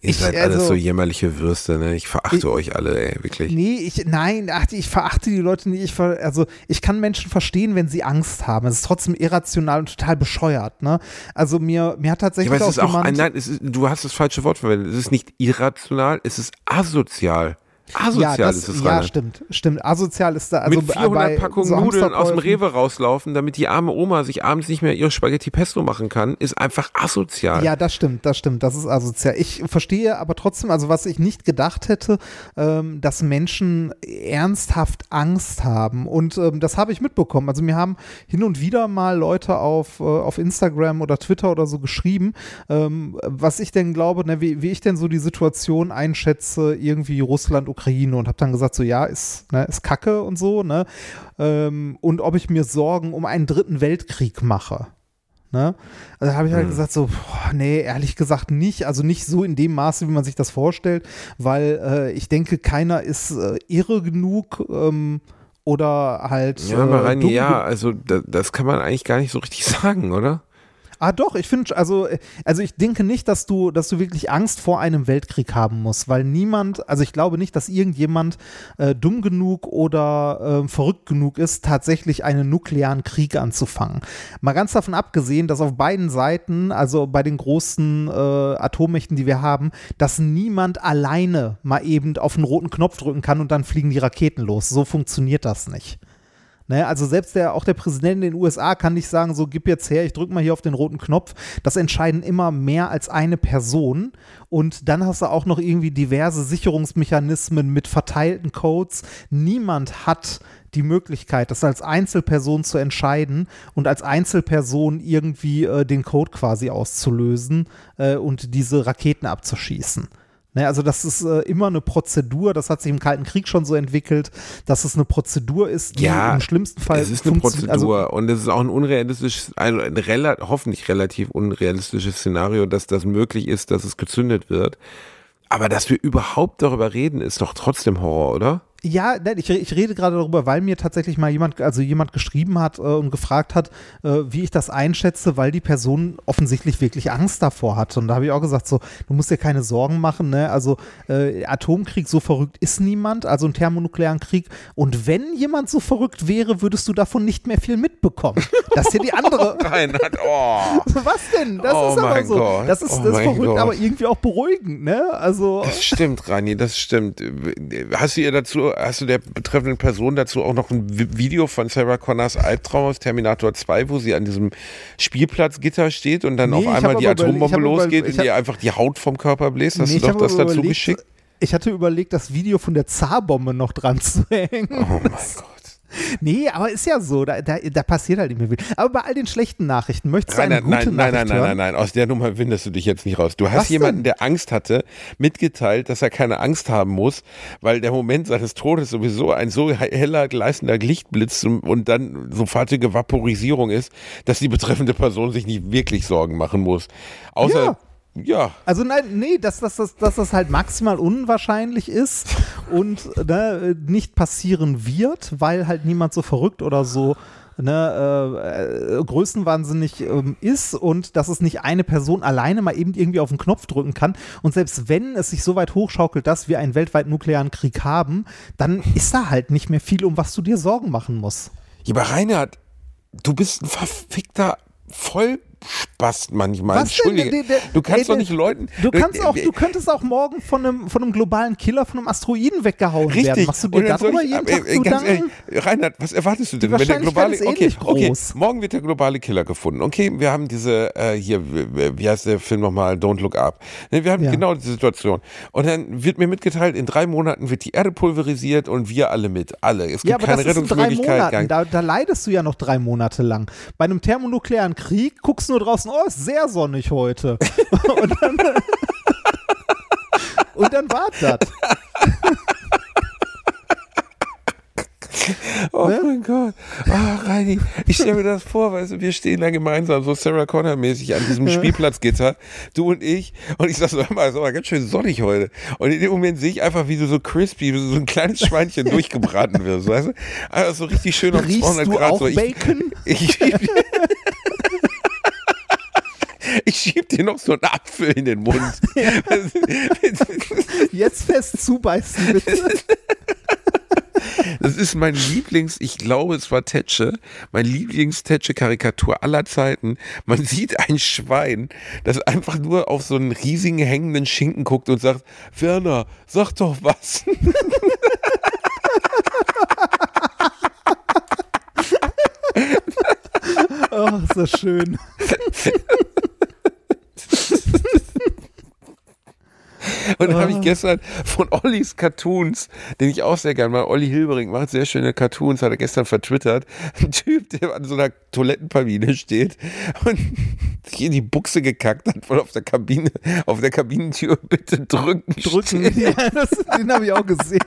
Ihr ich- seid alles also- so jämmerliche Würste, ne? Ich verachte Ich- euch alle, ey, wirklich. Nee, ich, nein, ach, ich verachte die Leute nicht. Ich ver, also, ich kann Menschen verstehen, wenn sie Angst haben. Es ist trotzdem irrational und total bescheuert, ne? Also, mir, mir hat Ja, tatsächlich aber es ist auch jemand, ein, nein, es ist, du hast das falsche Wort verwendet. Es ist nicht irrational, es ist asozial. Asozial ja, das, ist es, ja, Reinhard. stimmt, stimmt. Asozial ist da, also mit 400 bei Packungen so Nudeln aus dem Rewe rauslaufen, damit die arme Oma sich abends nicht mehr ihre Spaghetti Pesto machen kann, ist einfach asozial. Ja, das stimmt, das stimmt, das ist asozial. Ich verstehe aber trotzdem, also was ich nicht gedacht hätte, ähm, dass Menschen ernsthaft Angst haben und ähm, das habe ich mitbekommen. Also mir haben hin und wieder mal Leute auf, äh, auf Instagram oder Twitter oder so geschrieben, ähm, was ich denn glaube, ne, wie, wie ich denn so die Situation einschätze, irgendwie Russland, Ukraine und habe dann gesagt, so ja, ist, ne, ist Kacke und so, ne? Ähm, und ob ich mir Sorgen um einen dritten Weltkrieg mache. Ne? Also habe ich halt gesagt, so, boah, nee, ehrlich gesagt nicht. Also nicht so in dem Maße, wie man sich das vorstellt, weil äh, ich denke, keiner ist äh, irre genug ähm, oder halt. Ja, aber äh, rein, dumm ja, also da, das kann man eigentlich gar nicht so richtig sagen, oder? Ah, doch, ich finde, also, also ich denke nicht, dass du, dass du wirklich Angst vor einem Weltkrieg haben musst, weil niemand, also ich glaube nicht, dass irgendjemand äh, dumm genug oder äh, verrückt genug ist, tatsächlich einen nuklearen Krieg anzufangen. Mal ganz davon abgesehen, dass auf beiden Seiten, also bei den großen äh, Atommächten, die wir haben, dass niemand alleine mal eben auf den roten Knopf drücken kann und dann fliegen die Raketen los. So funktioniert das nicht. Ne, also selbst der, auch der Präsident in den USA kann nicht sagen, so gib jetzt her, ich drücke mal hier auf den roten Knopf. Das entscheiden immer mehr als eine Person. Und dann hast du auch noch irgendwie diverse Sicherungsmechanismen mit verteilten Codes. Niemand hat die Möglichkeit, das als Einzelperson zu entscheiden und als Einzelperson irgendwie äh, den Code quasi auszulösen äh, und diese Raketen abzuschießen. Ne, also das ist äh, immer eine Prozedur, das hat sich im Kalten Krieg schon so entwickelt, dass es eine Prozedur ist, die Ja, im schlimmsten Fall Es ist eine funktio- Prozedur Also, und es ist auch ein unrealistisches, ein, ein rela hoffentlich relativ unrealistisches Szenario, dass das möglich ist, dass es gezündet wird. Aber dass wir überhaupt darüber reden, ist doch trotzdem Horror, oder? Ja, nein, ich, ich rede gerade darüber, weil mir tatsächlich mal jemand, also jemand geschrieben hat äh, und gefragt hat, äh, wie ich das einschätze, weil die Person offensichtlich wirklich Angst davor hat. Und da habe ich auch gesagt, so, du musst dir keine Sorgen machen, ne? Also äh, Atomkrieg, so verrückt ist niemand, also ein thermonuklearen Krieg. Und wenn jemand so verrückt wäre, würdest du davon nicht mehr viel mitbekommen. Das ist ja die andere. Reinhard, oh. Was denn? Das Oh ist aber so. Gott. Das ist, Oh das ist verrückt, Gott. aber irgendwie auch beruhigend, ne? Also. Das stimmt, Rani, das stimmt. Hast du ihr dazu, hast du der betreffenden Person dazu auch noch ein Vi- Video von Sarah Connors Albtraum aus Terminator 2, wo sie an diesem Spielplatzgitter steht und dann Nee, auf einmal die Atombombe losgeht und ihr einfach die Haut vom Körper bläst? Hast Nee, du doch das dazu überlegt, geschickt? Ich hatte überlegt, das Video von der Zarbombe noch dran zu hängen. Oh mein Gott. Nee, aber ist ja so, da, da, da passiert halt nicht mehr viel. Aber bei all den schlechten Nachrichten, möchtest du eine Reinhard, gute nein, nein, nein, Nachricht nein, hören? nein, nein, aus der Nummer windest du dich jetzt nicht raus. Du hast Was jemanden, denn? der Angst hatte, mitgeteilt, dass er keine Angst haben muss, weil der Moment seines Todes sowieso ein so heller, gleißender Lichtblitz und dann sofortige Vaporisierung ist, dass die betreffende Person sich nicht wirklich Sorgen machen muss. Außer, Ja. Ja, Also nein, nee, dass, dass, dass, dass das halt maximal unwahrscheinlich ist und ne, nicht passieren wird, weil halt niemand so verrückt oder so ne, äh, größenwahnsinnig ähm, ist und dass es nicht eine Person alleine mal eben irgendwie auf den Knopf drücken kann. Und selbst wenn es sich so weit hochschaukelt, dass wir einen weltweit nuklearen Krieg haben, dann ist da halt nicht mehr viel, um was du dir Sorgen machen musst. ja, aber Reinhard, du bist ein verfickter Vollspast manchmal. Was denn? Entschuldige. Der- der- du kannst ey, doch nicht Leuten. Du kannst auch, du könntest auch morgen von einem, von einem globalen Killer, von einem Asteroiden weggehauen werden. Richtig. Machst du dir darüber ich- jeden äh, Tag äh, ganz ehrlich, Reinhard, was erwartest du denn, wenn der globale ist okay, okay, groß. morgen wird der globale Killer gefunden. Okay, wir haben diese äh, hier wie heißt der Film nochmal Don't Look Up. Ne, Wir haben Ja. genau diese Situation und dann wird mir mitgeteilt, in drei Monaten wird die Erde pulverisiert und wir alle mit, alle. Es gibt Ja, aber keine Rettungsmöglichkeit. Da, da leidest du ja noch drei Monate lang. Bei einem thermonuklearen Krieg guckst du nur draußen, oh, ist sehr sonnig heute. und dann, und dann war das. Oh Ne? mein Gott. Oh, Reini, ich stelle mir das vor, weißt du, wir stehen da gemeinsam so Sarah Connor-mäßig an diesem Spielplatzgitter, du und ich, und ich sag so, mal, ist aber ganz schön sonnig heute. Und in dem Moment sehe ich einfach, wie du so crispy, wie du so ein kleines Schweinchen durchgebraten wirst, weißt du? Also so richtig schön auf Riechst 200 du Grad. auch so. Ich, Bacon? ich, schieb, ich schieb dir noch so einen Apfel in den Mund. Jetzt fest zubeißen, bitte. Das ist mein Lieblings, ich glaube, es war Tetsche, mein Lieblings-Tetsche-Karikatur aller Zeiten. Man sieht ein Schwein, das einfach nur auf so einen riesigen hängenden Schinken guckt und sagt, Werner, sag doch was. Oh, ist das schön. Und dann habe ich gestern von Ollis Cartoons, den ich auch sehr gerne mag, Olli Hilbering macht sehr schöne Cartoons, hat er gestern vertwittert, ein Typ, der an so einer Toilettenpabine steht und sich in die Buchse gekackt hat, voll auf der Kabine, auf der Kabinentür bitte drücken. Drücken. Ja, das, den habe ich auch gesehen.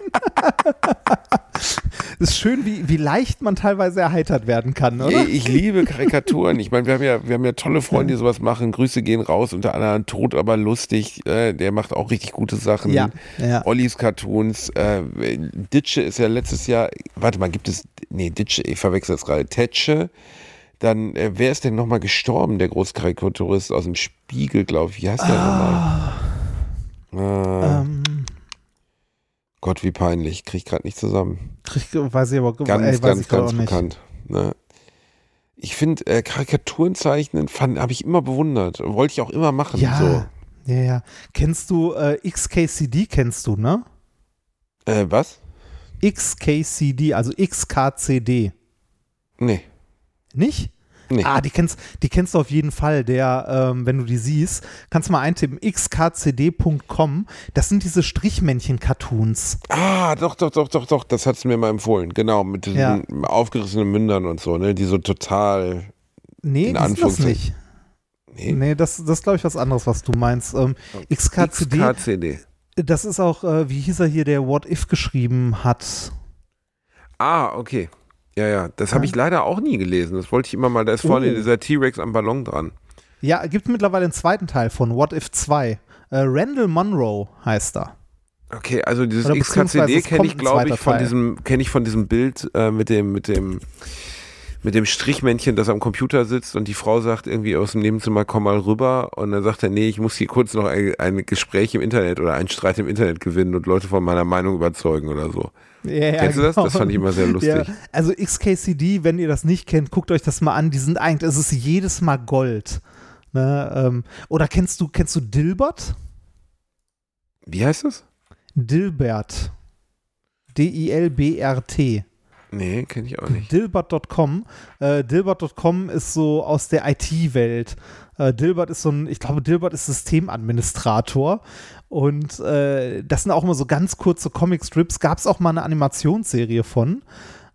Es ist schön, wie, wie leicht man teilweise erheitert werden kann, oder? Ich, ich liebe Karikaturen. Ich meine, wir haben ja, wir haben ja tolle Freunde, die sowas machen. Grüße gehen raus, unter anderem Tot, aber lustig. Äh, der macht auch richtig gute Sachen. Ja, ja. Ollis Cartoons. Äh, Ditsche ist ja letztes Jahr, warte mal, gibt es, nee, Ditsche, ich verwechsel das gerade. Tetsche, Dann, äh, wer ist denn nochmal gestorben, der Großkarikaturist aus dem Spiegel, glaube ich. Wie heißt der Ah. nochmal? Äh, Ähm, Gott, wie peinlich. Krieg ich gerade nicht zusammen. krieg, weiß ich aber Ganz, ey, ganz, ganz bekannt. Ne? Ich finde, äh, Karikaturen zeichnen habe ich immer bewundert. Wollte ich auch immer machen. Ja, So. Ja, ja. Kennst du äh, XKCD, kennst du, ne? Äh, was? XKCD, also XKCD. Nee. Nicht? Nee. Ah, die kennst, die kennst du auf jeden Fall. Der, ähm, wenn du die siehst, kannst du mal eintippen, xkcd.com. Das sind diese Strichmännchen-Cartoons. Ah, doch, doch, doch, doch, doch. Das hat es mir mal empfohlen. Genau, mit diesen Ja. aufgerissenen Mündern und so, ne? Die so total. Nee, In die sind das nicht. Nee. Nee, das, das ist, glaube ich, was anderes, was du meinst. Ähm, XKCD, XKCD. das ist auch, äh, wie hieß er hier, der What If geschrieben hat. Ah, okay. Ja, ja. Das habe ich leider auch nie gelesen. Das wollte ich immer mal. Da ist vorne Oh. dieser T-Rex am Ballon dran. Ja, gibt mittlerweile einen zweiten Teil von What If 2. Äh, Randall Monroe heißt er. Okay, also dieses XKCD kenne ich, glaube ich, von diesem, kenne ich von diesem Bild äh, mit dem, mit dem, mit dem Strichmännchen, das am Computer sitzt und die Frau sagt irgendwie aus dem Nebenzimmer, komm mal rüber und dann sagt er, nee, ich muss hier kurz noch ein, ein Gespräch im Internet oder einen Streit im Internet gewinnen und Leute von meiner Meinung überzeugen oder so. Ja, ja, Kennst du das? genau. Das fand ich immer sehr lustig. Ja, also XKCD, wenn ihr das nicht kennt, guckt euch das mal an. Die sind eigentlich, es ist jedes Mal Gold. Ne, ähm, oder kennst du, kennst du Dilbert? Wie heißt das? Dilbert. D-I-L-B-R-T. Nee, kenne ich auch nicht. Dilbert.com. Äh, Dilbert.com ist so aus der IT-Welt. Äh, Dilbert ist so ein, ich glaube, Dilbert ist Systemadministrator. Und äh, das sind auch immer so ganz kurze Comic-Strips. Gab es auch mal eine Animationsserie von.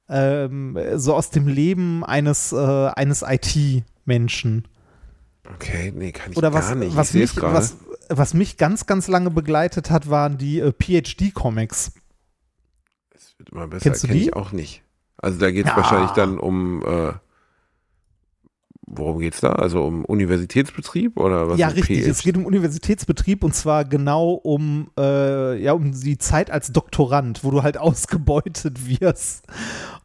Ähm, so aus dem Leben eines, äh, eines IT-Menschen. Okay, nee, kann ich Oder gar was, nicht. was, ich mich, was, was mich ganz, ganz lange begleitet hat, waren die äh, PhD-Comics. Es wird immer besser, Kennst du kenne die? ich auch nicht. Also da geht es Ja. wahrscheinlich dann um, äh, worum geht's da? Also um Universitätsbetrieb oder was? ja, richtig. PhD? Es geht um Universitätsbetrieb und zwar genau um, äh, ja, um die Zeit als Doktorand, wo du halt ausgebeutet wirst.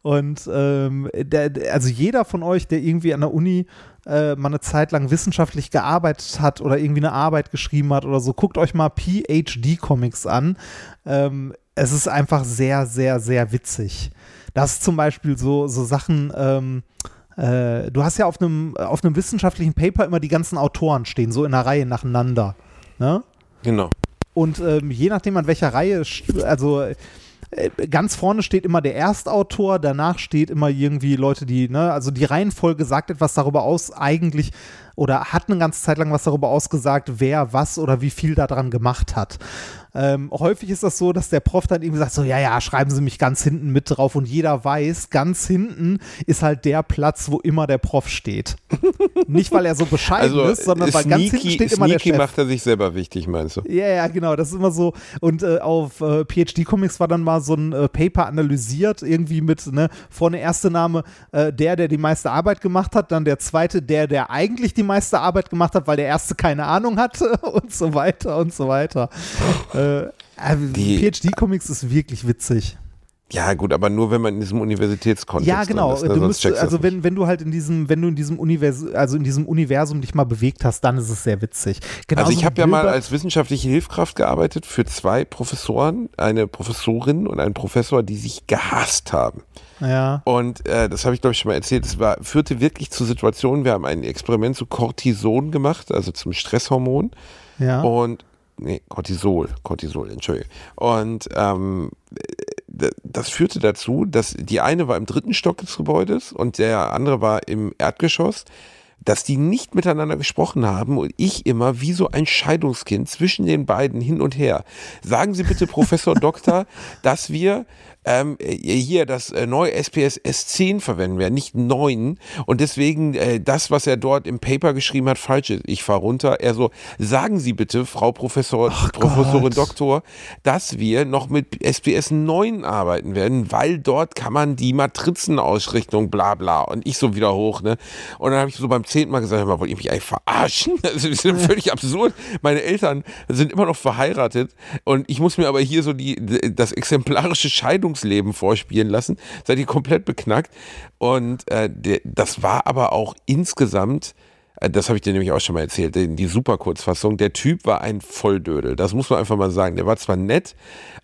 Und ähm, der- also jeder von euch, der irgendwie an der Uni äh, mal eine Zeit lang wissenschaftlich gearbeitet hat oder irgendwie eine Arbeit geschrieben hat oder so, guckt euch mal PhD-Comics an. Ähm, es ist einfach sehr, sehr, sehr witzig. Das ist zum Beispiel so, so Sachen, ähm, äh, du hast ja auf einem, auf einem wissenschaftlichen Paper immer die ganzen Autoren stehen, so in einer Reihe nacheinander. Ne? Genau. Und ähm, je nachdem, an welcher Reihe, also äh, ganz vorne steht immer der Erstautor, danach steht immer irgendwie Leute, die, ne, also die Reihenfolge sagt etwas darüber aus, eigentlich, oder hat eine ganze Zeit lang was darüber ausgesagt, wer was oder wie viel daran gemacht hat. Ähm, häufig ist das so, dass der Prof dann irgendwie sagt, so, ja, ja, schreiben Sie mich ganz hinten mit drauf und jeder weiß, ganz hinten ist halt der Platz, wo immer der Prof steht. Nicht, weil er so bescheiden Also ist, sondern weil ganz hinten steht immer der Chef. macht er sich selber wichtig, meinst du? Ja, ja, genau. Das ist immer so. Und äh, auf äh, PhD Comics war dann mal so ein äh, Paper analysiert, irgendwie mit, ne, vorne erste Name, äh, der, der die meiste Arbeit gemacht hat, dann der zweite, der, der eigentlich die meiste Arbeit gemacht hat, weil der erste keine Ahnung hatte und so weiter und so weiter. Äh, also Die- PhD Comics ist wirklich witzig. Ja, gut, aber nur wenn man in diesem Universitätskontext Ja, genau. ist, ne? musst, checkst du also das wenn, wenn du halt in diesem, wenn du in diesem Universum, also in diesem Universum dich mal bewegt hast, dann ist es sehr witzig. Genauso Also ich habe ja mal als wissenschaftliche Hilfskraft gearbeitet für zwei Professoren, eine Professorin und einen Professor, die sich gehasst haben. ja. Und äh, das habe ich, glaube ich, schon mal erzählt. Es war, führte wirklich zu Situationen, wir haben ein Experiment zu Cortison gemacht, also zum Stresshormon. Ja. Und, nee, Cortisol, Cortisol, Entschuldigung. Und ähm, das führte dazu, dass die eine war im dritten Stock des Gebäudes und der andere war im Erdgeschoss, dass die nicht miteinander gesprochen haben und ich immer wie so ein Scheidungskind zwischen den beiden hin und her. Sagen Sie bitte, Professor Doktor, dass wir ähm, hier das äh, neue SPS S10 verwenden werden, nicht 9. Und deswegen äh, das, was er dort im Paper geschrieben hat, falsch ist. Ich fahre runter. Er so, sagen Sie bitte, Frau Professor, Professorin Gott. Doktor, dass wir noch mit SPS 9 arbeiten werden, weil dort kann man die Matrizenausrichtung, bla bla. Und ich so wieder hoch, ne? Und dann habe ich so beim zehnten Mal gesagt, hör mal, wollt ihr mich eigentlich verarschen? Das ist völlig absurd. Meine Eltern sind immer noch verheiratet und ich muss mir aber hier so die, das exemplarische Scheidungsbild Berufsleben vorspielen lassen. Seid ihr komplett beknackt. Und äh, der, das war aber auch insgesamt äh, das habe ich dir nämlich auch schon mal erzählt, die super Kurzfassung. Der Typ war ein Volldödel, das muss man einfach mal sagen. Der war zwar nett,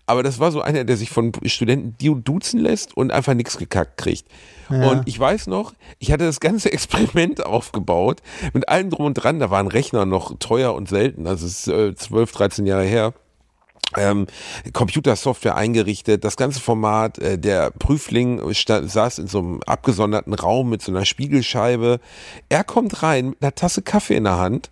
aber das war so einer, der sich von Studenten duzen lässt und einfach nichts gekackt kriegt. Ja. Und ich weiß noch, ich hatte das ganze Experiment aufgebaut mit allem drum und dran. Da war ein Rechner noch teuer und selten, das ist äh, 12, 13 Jahre her ähm, Computersoftware eingerichtet, das ganze Format, äh, der Prüfling saß in so einem abgesonderten Raum mit so einer Spiegelscheibe. Er kommt rein mit einer Tasse Kaffee in der Hand,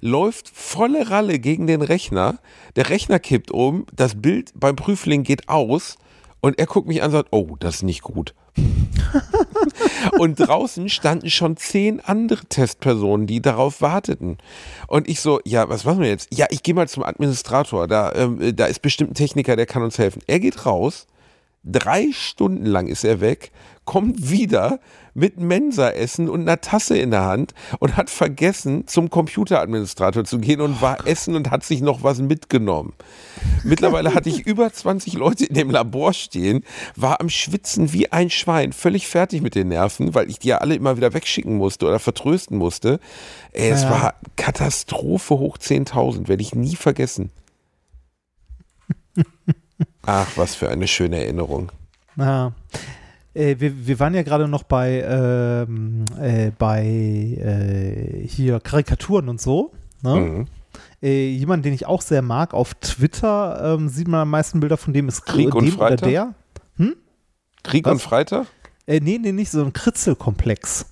läuft volle Ralle gegen den Rechner, der Rechner kippt um, das Bild beim Prüfling geht aus und er guckt mich an und sagt, oh, das ist nicht gut. und draußen standen schon zehn andere Testpersonen, die darauf warteten. Und ich so, ja, was machen wir jetzt? Ja, ich gehe mal zum Administrator. Da, ähm, da ist bestimmt ein Techniker, der kann uns helfen. Er geht raus. Drei Stunden lang ist er weg, kommt wieder mit Mensa-Essen und einer Tasse in der Hand und hat vergessen, zum Computeradministrator zu gehen und war essen und hat sich noch was mitgenommen. Mittlerweile hatte ich über 20 Leute in dem Labor stehen, war am Schwitzen wie ein Schwein, völlig fertig mit den Nerven, weil ich die ja alle immer wieder wegschicken musste oder vertrösten musste. Ey, es ja. war Katastrophe hoch 10.000, werde ich nie vergessen. Ach, was für eine schöne Erinnerung. Ja. Äh, wir, wir, waren ja gerade noch bei, ähm, äh, bei äh, hier Karikaturen und so. Ne? Mhm. Äh, jemand, den ich auch sehr mag, auf Twitter ähm, sieht man am meisten Bilder von dem ist Krieg und Freitag? oder der. Hm? Krieg Was? und Freitag? Äh, nee, nee, nicht so ein Kritzelkomplex.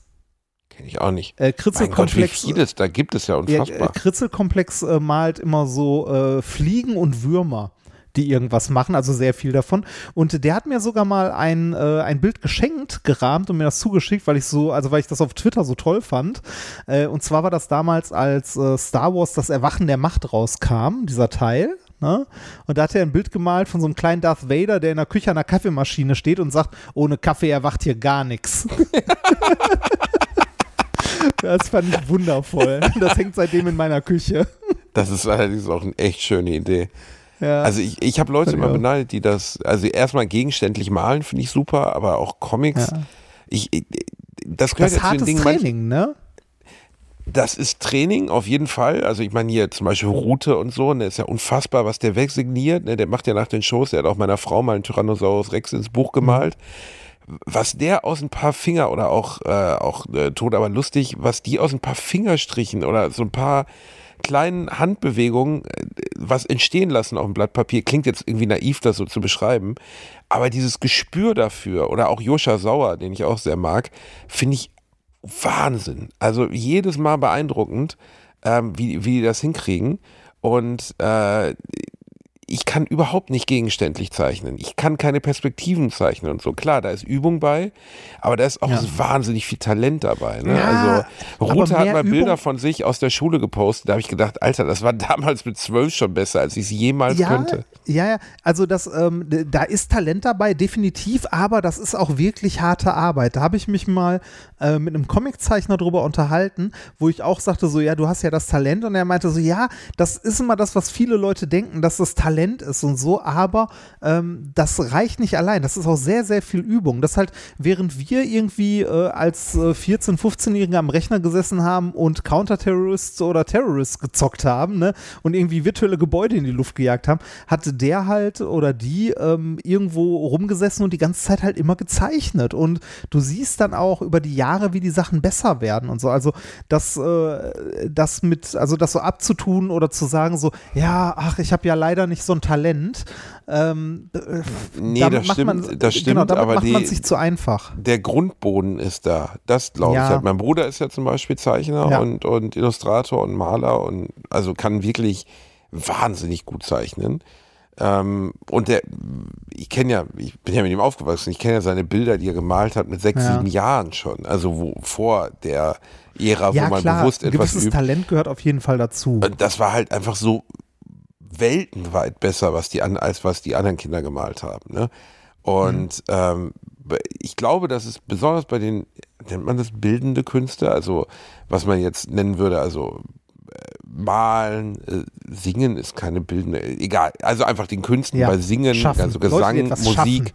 Kenne ich auch nicht. Äh, Kritzelkomplex. Mein Gott, wie vieles, da gibt es ja unfassbar. Ja, Kritzelkomplex äh, malt immer so äh, Fliegen und Würmer die irgendwas machen, also sehr viel davon. Und der hat mir sogar mal ein, äh, ein Bild geschenkt, gerahmt und mir das zugeschickt, weil ich so, also weil ich das auf Twitter so toll fand. Äh, und zwar war das damals, als äh, Star Wars das Erwachen der Macht rauskam, dieser Teil. Ne? Und da hat er ein Bild gemalt von so einem kleinen Darth Vader, der in der Küche an der Kaffeemaschine steht und sagt, ohne Kaffee erwacht hier gar nichts. Das fand ich wundervoll. Das hängt seitdem in meiner Küche. Das ist allerdings auch eine echt schöne Idee. Ja. Also ich, ich habe Leute immer beneidet, die das, also erstmal gegenständlich malen, finde ich super, aber auch Comics. Ja. Ich, das gehört das ja zu den Dingen. Training, ne? Das ist Training auf jeden Fall. Also ich meine hier zum Beispiel Rute und so, ne, ist ja unfassbar, was der wegsigniert. Ne, der macht ja nach den Shows, der hat auch meiner Frau mal einen Tyrannosaurus Rex ins Buch gemalt. Mhm. Was der aus ein paar Finger oder auch, äh, auch äh, tot, aber lustig, was die aus ein paar Fingerstrichen oder so ein paar kleinen Handbewegungen äh, was entstehen lassen auf dem Blatt Papier. Klingt jetzt irgendwie naiv, das so zu beschreiben. Aber dieses Gespür dafür oder auch Joscha Sauer, den ich auch sehr mag, finde ich Wahnsinn. Also jedes Mal beeindruckend, ähm, wie, wie die das hinkriegen. Und äh, ich kann überhaupt nicht gegenständlich zeichnen. Ich kann keine Perspektiven zeichnen und so. Klar, da ist Übung bei, aber da ist auch ja. wahnsinnig viel Talent dabei. Ne? Ja, also Rute hat mal Übung Bilder von sich aus der Schule gepostet. Da habe ich gedacht, Alter, das war damals mit zwölf schon besser, als ich es jemals ja, könnte. Ja, ja, also das, ähm, da ist Talent dabei, definitiv, aber das ist auch wirklich harte Arbeit. Da habe ich mich mal äh, mit einem Comiczeichner drüber unterhalten, wo ich auch sagte, so, ja, du hast ja das Talent und er meinte so, ja, das ist immer das, was viele Leute denken, dass das Talent Talent ist und so, aber ähm, das reicht nicht allein. Das ist auch sehr, sehr viel Übung. Das halt, während wir irgendwie äh, als äh, 14-, 15-Jährige am Rechner gesessen haben und Counter-Terrorists oder Terrorists gezockt haben, ne, und irgendwie virtuelle Gebäude in die Luft gejagt haben, hatte der halt oder die ähm, irgendwo rumgesessen und die ganze Zeit halt immer gezeichnet. Und du siehst dann auch über die Jahre, wie die Sachen besser werden und so. Also das, äh, das mit, also das so abzutun oder zu sagen, so, ja, ach, ich habe ja leider nicht so so ein Talent. Ähm, äh, nee, das stimmt, man, das stimmt, genau, aber macht die, man sich zu einfach. Der Grundboden ist da. Das glaube ja. ich halt. Mein Bruder ist ja zum Beispiel Zeichner ja. und, und Illustrator und Maler und also kann wirklich wahnsinnig gut zeichnen. Ähm, und der, ich kenne ja, ich bin ja mit ihm aufgewachsen, ich kenne ja seine Bilder, die er gemalt hat mit sechs, ja. sieben Jahren schon. Also wo, vor der Ära, ja, wo man klar, bewusst etwas ein gewisses Talent gehört auf jeden Fall dazu. Das war halt einfach so weltenweit besser, was die an, als was die anderen Kinder gemalt haben. Ne? Und mhm. ähm, ich glaube, dass es besonders bei den, nennt man das bildende Künste, also was man jetzt nennen würde, also äh, Malen, äh, Singen ist keine bildende, egal, also einfach den Künsten ja, bei Singen, schaffen. also Gesang, Musik, schaffen.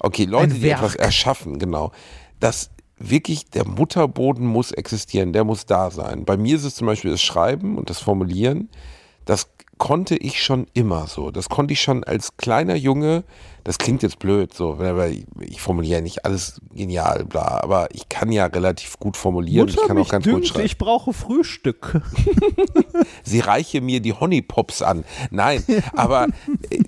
Okay, Leute, die etwas erschaffen, genau. Das wirklich, der Mutterboden muss existieren, der muss da sein. Bei mir ist es zum Beispiel das Schreiben und das Formulieren. Das konnte ich schon immer so. Das konnte ich schon als kleiner Junge. Das klingt jetzt blöd, so, weil ich, ich formuliere nicht alles genial, bla, aber ich kann ja relativ gut formulieren. ich Mutter, kann auch ganz gut dünkt, schreiben. ich brauche Frühstück. sie reiche mir die Honeypops an. Nein, aber äh,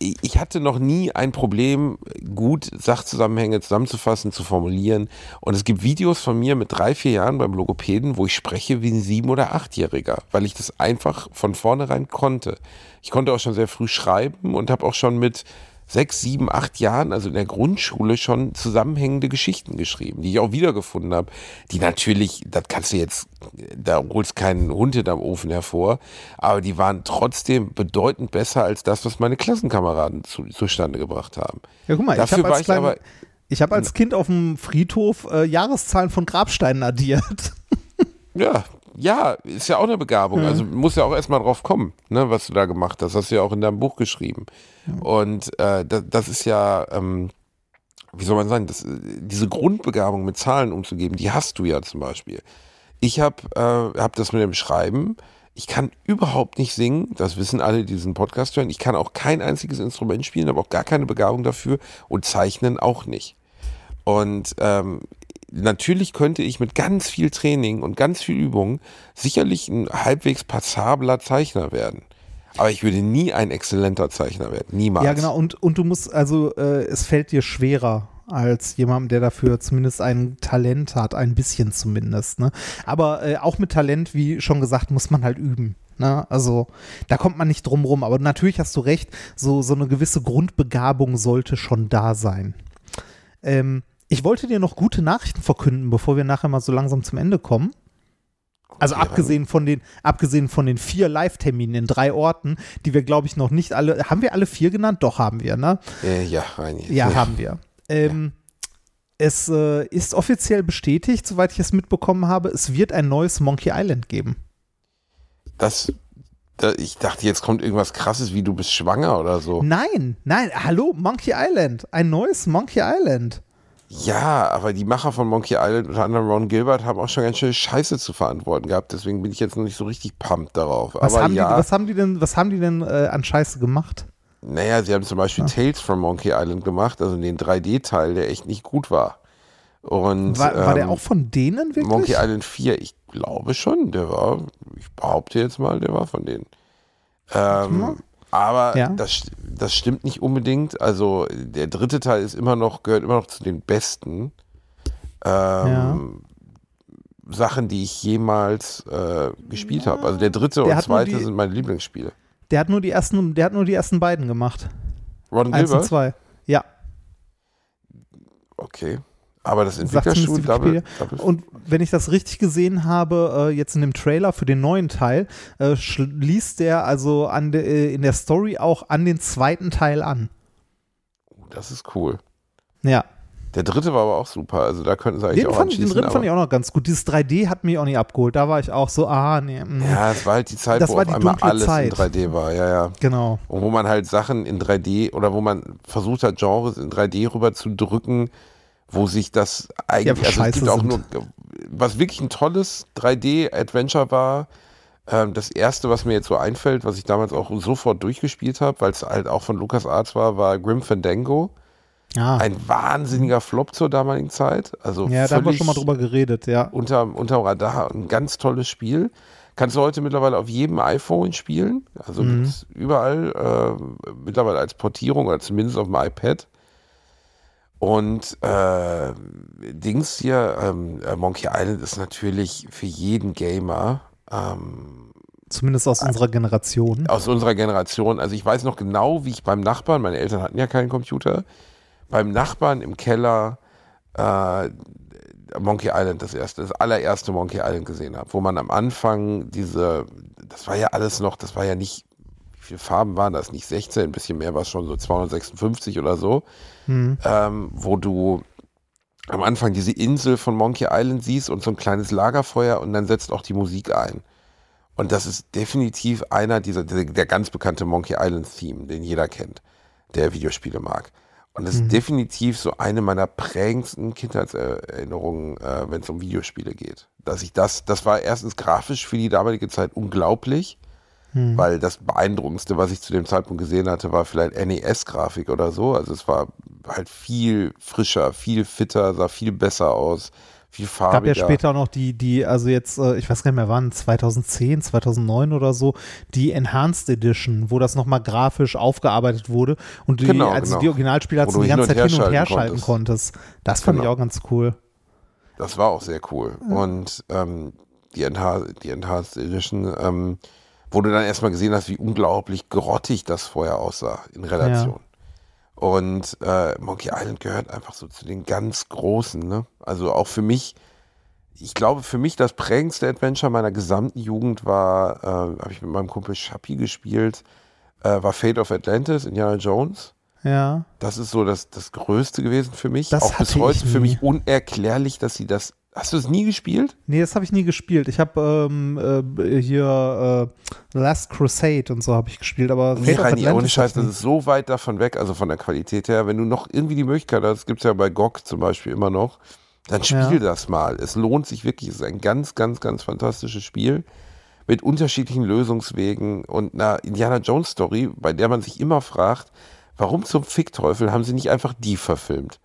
ich hatte noch nie ein Problem, gut Sachzusammenhänge zusammenzufassen, zu formulieren. Und es gibt Videos von mir mit drei, vier Jahren beim Logopäden, wo ich spreche wie ein sieben- oder achtjähriger, weil ich das einfach von vornherein konnte. Ich konnte auch schon sehr früh schreiben und habe auch schon mit sechs, sieben, acht Jahren, also in der Grundschule, schon zusammenhängende Geschichten geschrieben, die ich auch wiedergefunden habe. Die natürlich, das kannst du jetzt, da holst keinen Hund hinterm Ofen hervor, aber die waren trotzdem bedeutend besser als das, was meine Klassenkameraden zu, zustande gebracht haben. Ja, guck mal, Dafür ich habe als, klein, ich hab als Kind auf dem Friedhof äh, Jahreszahlen von Grabsteinen addiert. Ja, ja, ist ja auch eine Begabung. Also muss ja auch erstmal drauf kommen, ne, was du da gemacht hast. Hast du ja auch in deinem Buch geschrieben. Und äh, das, das ist ja, ähm, wie soll man sagen, das, diese Grundbegabung mit Zahlen umzugeben, die hast du ja zum Beispiel. Ich habe äh, hab das mit dem Schreiben. Ich kann überhaupt nicht singen, das wissen alle, die diesen Podcast hören. Ich kann auch kein einziges Instrument spielen, habe auch gar keine Begabung dafür und zeichnen auch nicht. Und ähm, natürlich könnte ich mit ganz viel Training und ganz viel Übung sicherlich ein halbwegs passabler Zeichner werden. Aber ich würde nie ein exzellenter Zeichner werden. Niemals. Ja, genau. Und, und du musst, also, äh, es fällt dir schwerer als jemandem, der dafür zumindest ein Talent hat, ein bisschen zumindest. Ne? Aber äh, auch mit Talent, wie schon gesagt, muss man halt üben. Ne? Also da kommt man nicht drum rum. Aber natürlich hast du recht, so, so eine gewisse Grundbegabung sollte schon da sein. Ähm, ich wollte dir noch gute Nachrichten verkünden, bevor wir nachher mal so langsam zum Ende kommen. Also abgesehen von den, abgesehen von den vier Live-Terminen in drei Orten, die wir, glaube ich, noch nicht alle. Haben wir alle vier genannt? Doch, haben wir, ne? Äh, ja, eigentlich. Ja, haben wir. Ähm, Es äh, ist offiziell bestätigt, soweit ich es mitbekommen habe, es wird ein neues Monkey Island geben. Das, da, ich dachte, jetzt kommt irgendwas krasses, wie du bist schwanger oder so. Nein, nein, hallo, Monkey Island. Ein neues Monkey Island. Ja, aber die Macher von Monkey Island, unter anderem Ron Gilbert, haben auch schon ganz schön Scheiße zu verantworten gehabt. Deswegen bin ich jetzt noch nicht so richtig pumped darauf. Was, aber haben, ja, die, was haben die denn, was haben die denn äh, an Scheiße gemacht? naja, sie haben zum Beispiel Tales from Monkey Island gemacht, also den 3D-Teil, der echt nicht gut war. Und, War, war der ähm, auch von denen wirklich? Monkey Island 4, ich glaube schon, der war, ich behaupte jetzt mal, der war von denen. Ähm, aber Ja. das, das stimmt nicht unbedingt. Also der dritte Teil ist immer noch, gehört immer noch zu den besten ähm, Sachen, die ich jemals äh, gespielt habe. Also der dritte Der und zweite die- sind meine Lieblingsspiele. Der hat nur die ersten, der hat nur die ersten beiden gemacht. Ron Eins und Gilbert? zwei. Ja. Okay. Aber das zumindest Double. Double Und wenn ich das richtig gesehen habe, äh, jetzt in dem Trailer für den neuen Teil, äh, schließt der also an de, äh, in der Story auch an den zweiten Teil an. das ist cool. Ja. Der dritte war aber auch super. Also da könnten sie eigentlich Den, auch fand, den dritten fand ich auch noch ganz gut. Dieses 3D hat mich auch nicht abgeholt. Da war ich auch so, ah, nee. mm. Ja, es war halt die Zeit, Das wo war auf einmal alles Zeit. in 3D war. Ja, ja. Genau. Und wo man halt Sachen in 3D oder wo man versucht hat, Genres in 3D rüber zu drücken, wo sich das eigentlich, Ja, also es gibt auch nur, was wirklich ein tolles 3D-Adventure war, ähm, das erste, was mir jetzt so einfällt, was ich damals auch sofort durchgespielt habe, weil es halt auch von LucasArts war, war Grim Fandango. Ja, Ein wahnsinniger Flop zur damaligen Zeit. Also ja da haben wir schon mal drüber geredet, ja. unterm, unterm Radar. Ein ganz tolles Spiel. Kannst du heute mittlerweile auf jedem iPhone spielen. Also Mhm. überall, äh, mittlerweile als Portierung oder zumindest auf dem iPad. Und äh, Dings hier, ähm, äh, Monkey Island ist natürlich für jeden Gamer ähm, Zumindest aus unserer Generation. aus unserer Generation. Also ich weiß noch genau, wie ich beim Nachbarn, meine Eltern hatten ja keinen Computer, beim Nachbarn im Keller äh, Monkey Island das erste, das allererste Monkey Island gesehen habe, wo man am Anfang diese, das war ja alles noch, das war ja nicht, viele Farben waren das? Nicht 16, ein bisschen mehr war es schon so 256 oder so, Hm. ähm, wo du am Anfang diese Insel von Monkey Island siehst und so ein kleines Lagerfeuer und dann setzt auch die Musik ein. Und das ist definitiv einer dieser, der, der ganz bekannte Monkey Island Theme, den jeder kennt, der Videospiele mag. Und das ist definitiv so eine meiner prägendsten Kindheitserinnerungen, äh, wenn es um Videospiele geht. Dass ich das, das war erstens grafisch für die damalige Zeit unglaublich, weil das beeindruckendste, was ich zu dem Zeitpunkt gesehen hatte, war vielleicht NES-Grafik oder so. Also es war halt viel frischer, viel fitter, sah viel besser aus, viel gab farbiger. ja später auch noch die, die, also jetzt, äh, ich weiß gar nicht mehr wann, 2010, 2009 oder so, die Enhanced Edition, wo das nochmal grafisch aufgearbeitet wurde und die, Genau, also genau. die Originalspiele hast du die ganze Zeit hin und her schalten konntest. Das fand ich Genau. auch ganz cool. Das war auch sehr cool. Und ähm, die, Enha die Enhanced Edition, ähm, wo du dann erstmal gesehen hast, wie unglaublich grottig das vorher aussah in Relation. Und äh, Monkey Island gehört einfach so zu den ganz großen. Ne? Also auch für mich, ich glaube, für mich das prägendste Adventure meiner gesamten Jugend war, äh, habe ich mit meinem Kumpel Schappi gespielt, äh, war Fate of Atlantis, Indiana Jones. Ja. Das ist so das, das Größte gewesen für mich. Das auch bis heute für mich unerklärlich, dass sie das. Hast du es nie gespielt? Nee, das habe ich nie gespielt. Ich habe ähm, äh, hier äh, Last Crusade und so habe ich gespielt, aber Nee, Reini, ohne Scheiß, das ist so weit davon weg, also von der Qualität her. Wenn du noch irgendwie die Möglichkeit hast, gibt es ja bei GOG zum Beispiel immer noch, dann spiel Ja. das mal. Es lohnt sich wirklich. Es ist ein ganz, ganz, ganz fantastisches Spiel mit unterschiedlichen Lösungswegen und einer Indiana Jones Story, bei der man sich immer fragt, warum zum Fickteufel haben sie nicht einfach die verfilmt?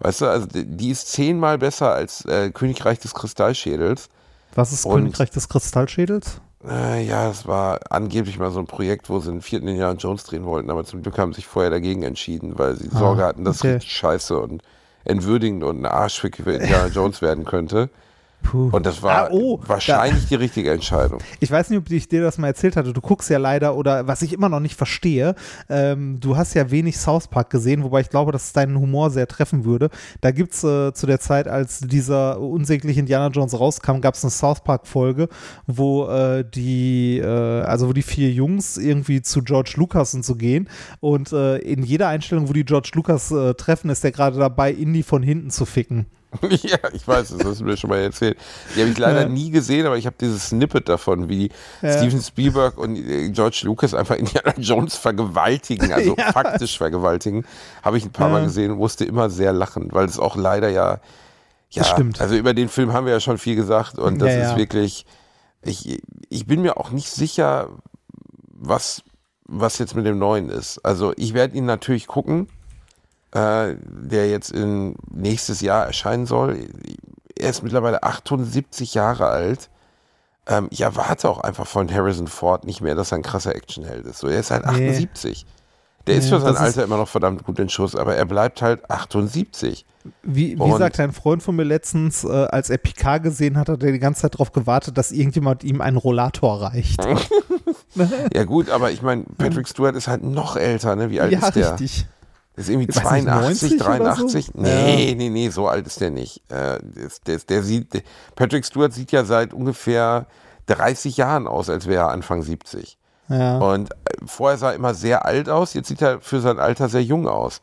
Weißt du, also die ist zehnmal besser als äh, Königreich des Kristallschädels. Was ist Und- Königreich des Kristallschädels? Äh, ja, es war angeblich mal so ein Projekt, wo sie einen vierten Indiana Jones drehen wollten, aber zum Glück haben sie sich vorher dagegen entschieden, weil sie Sorge hatten, dass okay. es richtig scheiße und entwürdigend und ein Arschfick für Indiana Jones werden könnte. Puh. Und das war Ah, oh, wahrscheinlich die richtige Entscheidung. Ich weiß nicht, ob ich dir das mal erzählt hatte. Du guckst ja leider, oder was ich immer noch nicht verstehe, ähm, du hast ja wenig South Park gesehen, wobei ich glaube, dass es deinen Humor sehr treffen würde. Da gibt es äh, zu der Zeit, als dieser unsägliche Indiana Jones rauskam, gab es eine South Park-Folge, wo äh, die, äh, also wo die vier Jungs irgendwie zu George Lucas und so gehen. Und äh, in jeder Einstellung, wo die George Lucas äh, treffen, ist der gerade dabei, Indy von hinten zu ficken. ja, ich weiß, das hast du mir schon mal erzählt. Die habe ich leider Ja. nie gesehen, aber ich habe dieses Snippet davon, wie Ja. Steven Spielberg und äh, George Lucas einfach Indiana Jones vergewaltigen, also Ja. faktisch vergewaltigen, habe ich ein paar. Mal gesehen und musste immer sehr lachen, weil es auch leider ja, ja, Das stimmt. also über den Film haben wir ja schon viel gesagt und das ist wirklich, ich, ich bin mir auch nicht sicher, was, was jetzt mit dem Neuen ist. Also ich werde ihn natürlich gucken, äh, der jetzt in nächstes Jahr erscheinen soll. Er ist mittlerweile 78 Jahre alt. Ähm, ich erwarte auch einfach von Harrison Ford nicht mehr, dass er ein krasser Actionheld ist. So, er ist halt Nee. 78. Der ist für sein Alter immer noch verdammt gut in Schuss, aber er bleibt halt 78. Wie, wie sagt ein Freund von mir letztens, äh, als er Picard gesehen hat, hat er die ganze Zeit darauf gewartet, dass irgendjemand ihm einen Rollator reicht. Ja gut, aber ich meine, Patrick Stewart ist halt noch älter, ne? Wie alt ja, ist der? richtig. Der ist irgendwie Ich weiß nicht, 82, 90 oder so? 83? Nee, nee, nee, so alt ist der nicht. Äh, der, der, sieht, Patrick Stewart sieht ja seit ungefähr 30 Jahren aus, als wäre er Anfang 70. Ja. Und äh, vorher sah er immer sehr alt aus, jetzt sieht er für sein Alter sehr jung aus.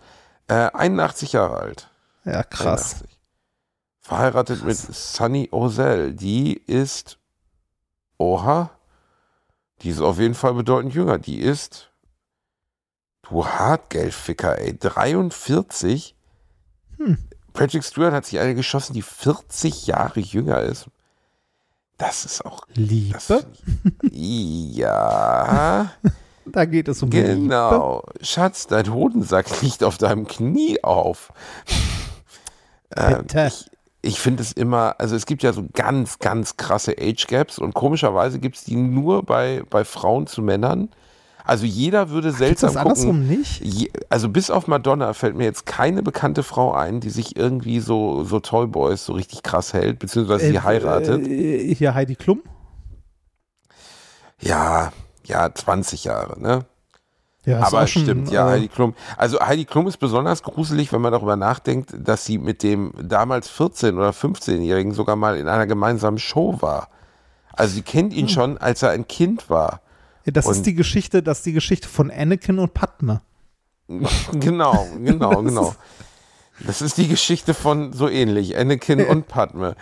Äh, 81 Jahre alt. ja, krass. 81. Verheiratet mit Sunny Ozell. Die ist, oha, die ist auf jeden Fall bedeutend jünger. Die ist, du Hartgeldficker, ey, 43. Hm. Patrick Stewart hat sich eine geschossen, die 40 Jahre jünger ist. Das ist auch, das Liebe, ich, ja, da geht es um Liebe. genau. Schatz, dein Hodensack liegt auf deinem Knie auf. Ähm, Bitte. ich ich finde es immer, also es gibt ja so ganz, ganz krasse Age Gaps und komischerweise gibt es die nur bei, bei Frauen zu Männern. Also jeder würde seltsam das andersrum gucken. nicht? Je, also bis auf Madonna fällt mir jetzt keine bekannte Frau ein, die sich irgendwie so, so Toyboys so richtig krass hält, beziehungsweise sie heiratet. Äh, hier Heidi Klum? ja, ja, 20 Jahre, ne? Ja, Aber schon, stimmt, ja, äh, Heidi Klum. Also Heidi Klum ist besonders gruselig, wenn man darüber nachdenkt, dass sie mit dem damals 14- oder 15-Jährigen sogar mal in einer gemeinsamen Show war. Also sie kennt Hm. ihn schon, als er ein Kind war. Das und- ist die Geschichte, das ist die Geschichte von Anakin und Padme. genau, genau, genau. Das ist die Geschichte von so ähnlich, Anakin und Padme.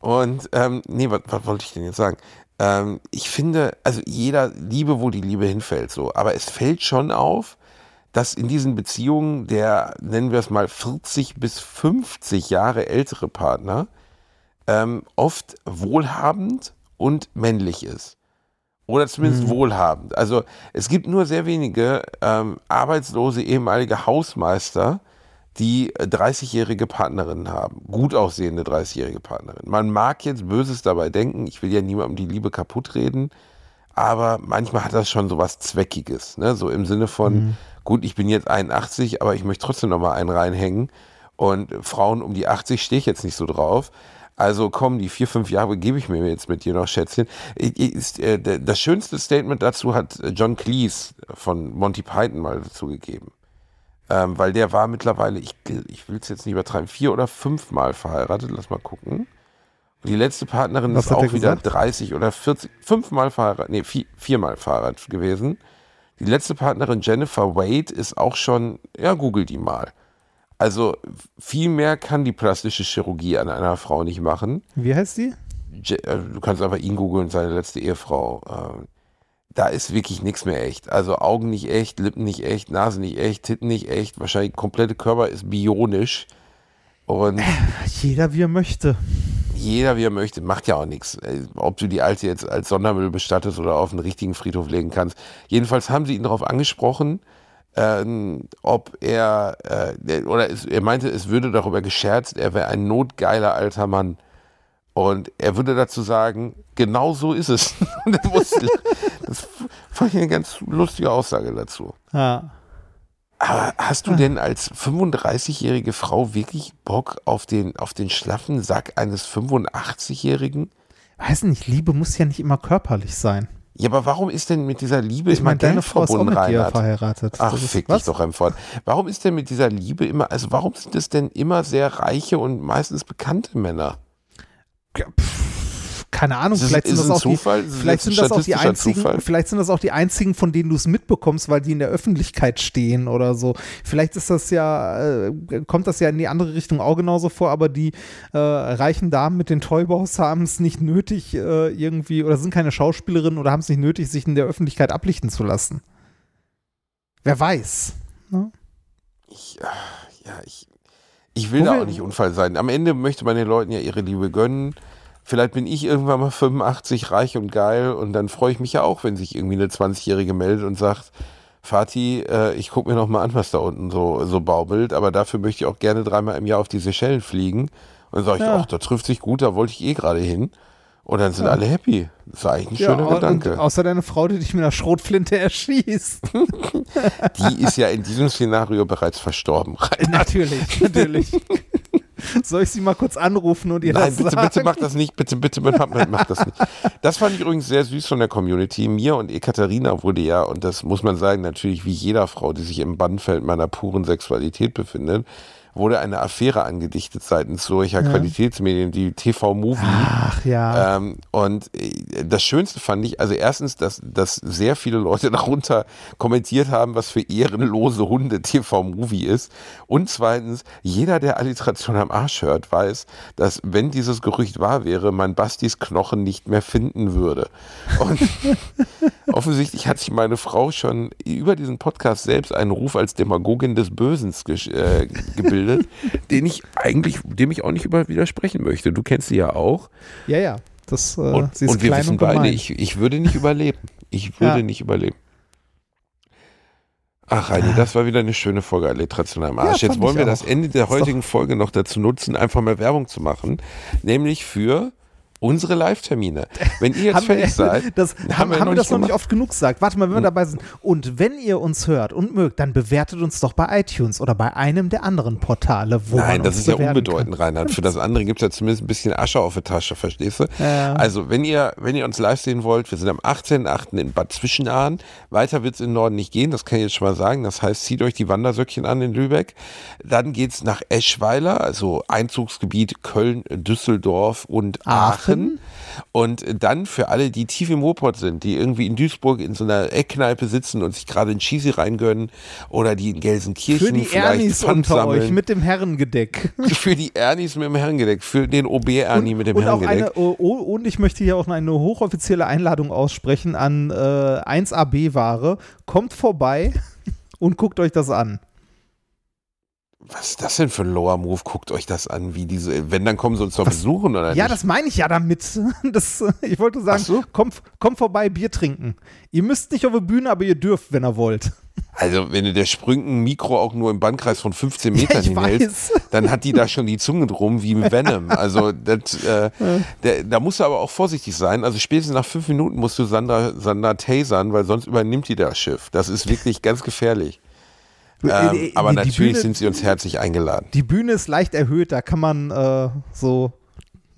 Und, ähm, nee, was, was wollte ich denn jetzt sagen? Ähm, ich finde, also jeder Liebe, wo die Liebe hinfällt, so. Aber es fällt schon auf, dass in diesen Beziehungen der, nennen wir es mal, 40 bis 50 Jahre ältere Partner ähm, oft wohlhabend und männlich ist. Oder zumindest Mhm. wohlhabend. Also es gibt nur sehr wenige ähm, arbeitslose ehemalige Hausmeister, die äh, 30-jährige Partnerinnen haben. Gut aussehende 30-jährige Partnerinnen. Man mag jetzt Böses dabei denken, ich will ja niemandem die Liebe kaputt reden, aber manchmal hat das schon so was Zweckiges. Ne? So im Sinne von, gut, ich bin jetzt 81, aber ich möchte trotzdem noch mal einen reinhängen. Und Frauen um die 80 stehe ich jetzt nicht so drauf. Also komm, die vier, fünf Jahre gebe ich mir jetzt mit dir noch, Schätzchen. Äh, das schönste Statement dazu hat John Cleese von Monty Python mal dazu gegeben. Ähm, weil der war mittlerweile, ich, ich will es jetzt nicht übertreiben, vier oder fünfmal verheiratet. Lass mal gucken. Und die letzte Partnerin Was ist auch er wieder gesagt? 30 oder 40, fünfmal verheiratet, nee, vier, viermal verheiratet gewesen. Die letzte Partnerin Jennifer Wade ist auch schon, ja, google die mal. Also viel mehr kann die plastische Chirurgie an einer Frau nicht machen. Wie heißt? Je, äh, du kannst einfach ihn googeln, seine letzte Ehefrau. Ähm, da ist wirklich nichts mehr echt. Also Augen nicht echt, Lippen nicht echt, Nase nicht echt, Titten nicht echt. Wahrscheinlich komplette Körper ist bionisch. Und Jeder wie er möchte. jeder, wie er möchte, macht ja auch nichts. Äh, Ob du die alte jetzt als Sondermüll bestattest oder auf einen richtigen Friedhof legen kannst. Jedenfalls haben sie ihn darauf angesprochen, ähm, ob er, äh, der- oder es, er meinte, es würde darüber gescherzt, er wäre ein notgeiler alter Mann. Und er würde dazu sagen, genau so ist es. Das fand ich eine ganz lustige Aussage dazu. Ja. Aber hast du denn als 35-jährige Frau wirklich Bock auf den, auf den schlaffen Sack eines 85-Jährigen? Weiß nicht, Liebe muss ja nicht immer körperlich sein. Ja, aber warum ist denn mit dieser Liebe Ich immer meine, deine Frau ist auch mit dir verheiratet. Ach, ist- fick was? dich doch einfach. Warum ist denn mit dieser Liebe immer, also warum sind es denn immer sehr reiche und meistens bekannte Männer? Ja, pff, keine Ahnung, vielleicht sind das auch die, Zufall? Ist es vielleicht jetzt ein sind das auch die statistischer einzigen, Zufall? vielleicht sind das auch die einzigen, von denen du es mitbekommst, weil die in der Öffentlichkeit stehen oder so. Vielleicht ist das ja, äh, kommt das ja in die andere Richtung auch genauso vor, aber die äh, reichen Damen mit den Toyboys haben es nicht nötig äh, irgendwie oder sind keine Schauspielerinnen oder haben es nicht nötig, sich in der Öffentlichkeit ablichten zu lassen. Wer weiß. Ne? Ich, ah, ja, ich, ich will Wo da auch nicht Unfall sein. Am Ende möchte man den Leuten ja ihre Liebe gönnen. Vielleicht bin ich irgendwann mal 85, reich und geil und dann freue ich mich ja auch, wenn sich irgendwie eine 20-Jährige meldet und sagt, Fatih, äh, ich gucke mir noch mal an, was da unten so, so baubelt, aber dafür möchte ich auch gerne dreimal im Jahr auf die Seychellen fliegen. Und dann sage ich, Ja. ach, da trifft sich gut, da wollte ich eh gerade hin. Und dann sind Ja. alle happy. Das ist eigentlich ein schöner und, Gedanke. Außer deine Frau, die dich mit einer Schrotflinte erschießt. Die ist ja in diesem Szenario bereits verstorben. natürlich, natürlich. Soll ich sie mal kurz anrufen und ihr Nein, das bitte, sagen? bitte mach das nicht. Bitte, bitte, mach, mach das nicht. Das fand ich übrigens sehr süß von der Community. Mir und Ekaterina wurde ja, und das muss man sagen, natürlich wie jeder Frau, die sich im Bannfeld meiner puren Sexualität befindet, wurde eine Affäre angedichtet seitens solcher Qualitätsmedien, die TV-Movie. Ach ja. Ähm, und äh, das Schönste fand ich, also erstens, dass, dass sehr viele Leute darunter kommentiert haben, was für ehrenlose Hunde TV-Movie ist. Und zweitens, jeder, der Alliteration am Arsch hört, weiß, dass wenn dieses Gerücht wahr wäre, man Bastis Knochen nicht mehr finden würde. Und offensichtlich hat sich meine Frau schon über diesen Podcast selbst einen Ruf als Demagogin des Bösens gesch- äh, gebildet, den ich eigentlich, dem ich auch nicht über widersprechen möchte. Du kennst sie ja auch. ja, ja. Das, äh, Und, sie ist und wir klein wissen und beide, ich, ich würde nicht überleben. Ich würde Ja. nicht überleben. Ach, Reini, das war wieder eine schöne Folge Alliteration am Arsch. Ja, Jetzt wollen wir das auch. Ende der heutigen Folge noch dazu nutzen, einfach mal Werbung zu machen. Nämlich für unsere Live-Termine. Wenn ihr jetzt Haben fertig seid, das, haben, wir haben noch das noch nicht oft genug gesagt. Warte mal, wenn wir dabei sind. Und wenn ihr uns hört und mögt, dann bewertet uns doch bei iTunes oder bei einem der anderen Portale, wo Nein, das ist ja unbedeutend, Reinhard. Für das andere gibt es ja zumindest ein bisschen Asche auf der Tasche, verstehst du? Ja. Also, wenn ihr, wenn ihr uns live sehen wollt, wir sind am 18.8. in Bad Zwischenahn. Weiter wird es in den Norden nicht gehen, das kann ich jetzt schon mal sagen. Das heißt, zieht euch die Wandersöckchen an in Lübeck. Dann geht's nach Eschweiler, also Einzugsgebiet Köln, Düsseldorf und Aachen. Aachen. Und dann für alle, die tief im Ruhrpott sind, die irgendwie in Duisburg in so einer Eckkneipe sitzen und sich gerade ein Cheesy reingönnen oder die in Gelsenkirchen Für die vielleicht Ernis Pfand unter sammeln. euch mit dem Herrengedeck. Für die Ernis mit dem Herrengedeck, für den OB Ernie mit dem und, auch Herrengedeck. eine, oh, oh, und ich möchte hier auch eine hochoffizielle Einladung aussprechen an äh, 1AB-Ware. Kommt vorbei und guckt euch das an. Was ist das denn für ein Lower Move? Guckt euch das an, wie diese, wenn, dann kommen sie uns doch besuchen oder Ja, nicht? das meine ich ja damit. Das, ich wollte sagen, so. kommt, kommt vorbei, Bier trinken. Ihr müsst nicht auf die Bühne, aber ihr dürft, wenn ihr wollt. Also, wenn du der Sprüngen Mikro auch nur im Bandkreis von 15 Metern ich hinhältst, dann hat die da schon die Zunge drum wie im Venom. Also, das, äh, der, da musst du aber auch vorsichtig sein. Also, spätestens nach fünf Minuten musst du Sandra, Sandra tasern, weil sonst übernimmt die das Schiff. Das ist wirklich ganz gefährlich. Ähm, Äh, aber die natürlich Bühne- sind sie uns herzlich eingeladen. Die Bühne ist leicht erhöht, da kann man äh, so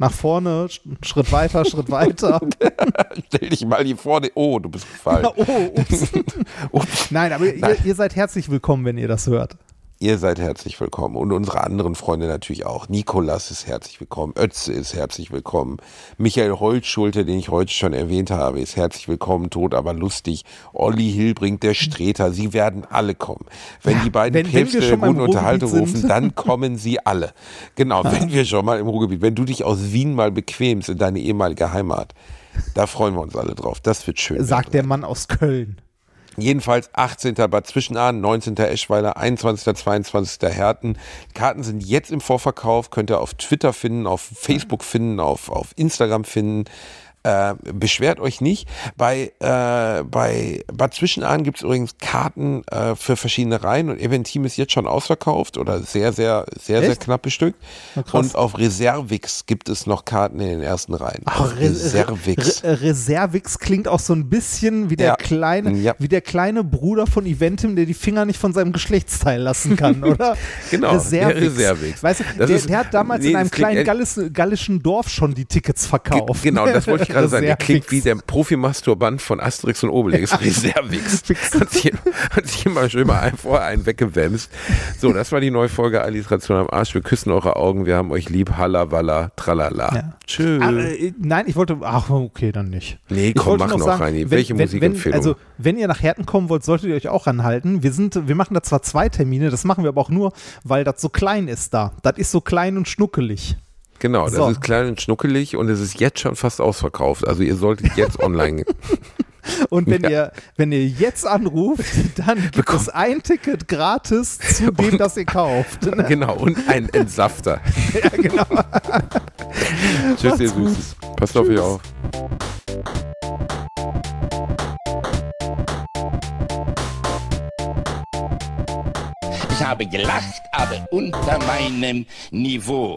nach vorne, Sch- Schritt weiter, Schritt weiter. Stell dich mal hier vorne. Oh, du bist gefallen. oh, ups. Ups. Nein, aber ihr, ihr seid herzlich willkommen, wenn ihr das hört. Ihr seid herzlich willkommen und unsere anderen Freunde natürlich auch. Nikolas ist herzlich willkommen, Ötze ist herzlich willkommen, Michael Holzschulte, den ich heute schon erwähnt habe, ist herzlich willkommen, tot aber lustig, Olli Hilbrink, der Streter, sie werden alle kommen. Wenn die beiden Päpste der guten Unterhaltung rufen, dann kommen sie alle. Genau, wenn wir schon mal im Ruhrgebiet, wenn du dich aus Wien mal bequemst in deine ehemalige Heimat, da freuen wir uns alle drauf. Das wird schön. Sagt der Mann aus Köln. Jedenfalls 18. Bad Zwischenahn, 19. Eschweiler, 21. 22. Herten. Karten sind jetzt im Vorverkauf, könnt ihr auf Twitter finden, auf Facebook finden, auf, auf Instagram finden. Äh, beschwert euch nicht. Bei, äh, bei Bad Zwischenahn gibt es übrigens Karten äh, für verschiedene Reihen und Eventim ist jetzt schon ausverkauft oder sehr, sehr, sehr, sehr Echt? knapp bestückt. Und auf Reservix gibt es noch Karten in den ersten Reihen. Ach, Re Reservix. Re Reservix klingt auch so ein bisschen wie der Ja. kleine, Ja. wie der kleine Bruder von Eventim, der die Finger nicht von seinem Geschlechtsteil lassen kann, oder? Genau, der Reservix. Weißt du, der, ist- der hat damals nee, in einem kleinen Gallis, gallischen Dorf schon die Tickets verkauft. Genau, das wollte ich gerade sagen. Der klingt wie der Profimasturband von Asterix und Obelix. Reservix. Hat sich, hat sich immer schön mal ein, vorher einen weggewämst. So, das war die neue Folge Alliteration am Arsch. Wir küssen eure Augen. Wir haben euch lieb. Halla, walla, tralala. Ja. Tschüss. Ah, äh, nein, ich wollte. Ach, okay, dann nicht. Nee, komm, wollte mach noch sagen, Reini. wenn- Welche wenn, Musikempfehlung? Also, wenn ihr nach Herten kommen wollt, solltet ihr euch auch ranhalten. Wir, sind, wir machen da zwar zwei Termine, das machen wir aber auch nur, weil das so klein ist da. Das ist so klein und schnuckelig. Genau, das so. ist klein und schnuckelig und es ist jetzt schon fast ausverkauft. Also ihr solltet jetzt online. Und wenn, ihr, wenn ihr jetzt anruft, dann gibt Bekommt- es ein Ticket gratis zu dem, das ihr kauft. genau, und ein Entsafter. ja, genau. Tschüss, ihr Macht's gut. Süßes. Passt auf euch auf. Ich habe gelacht, aber unter meinem Niveau.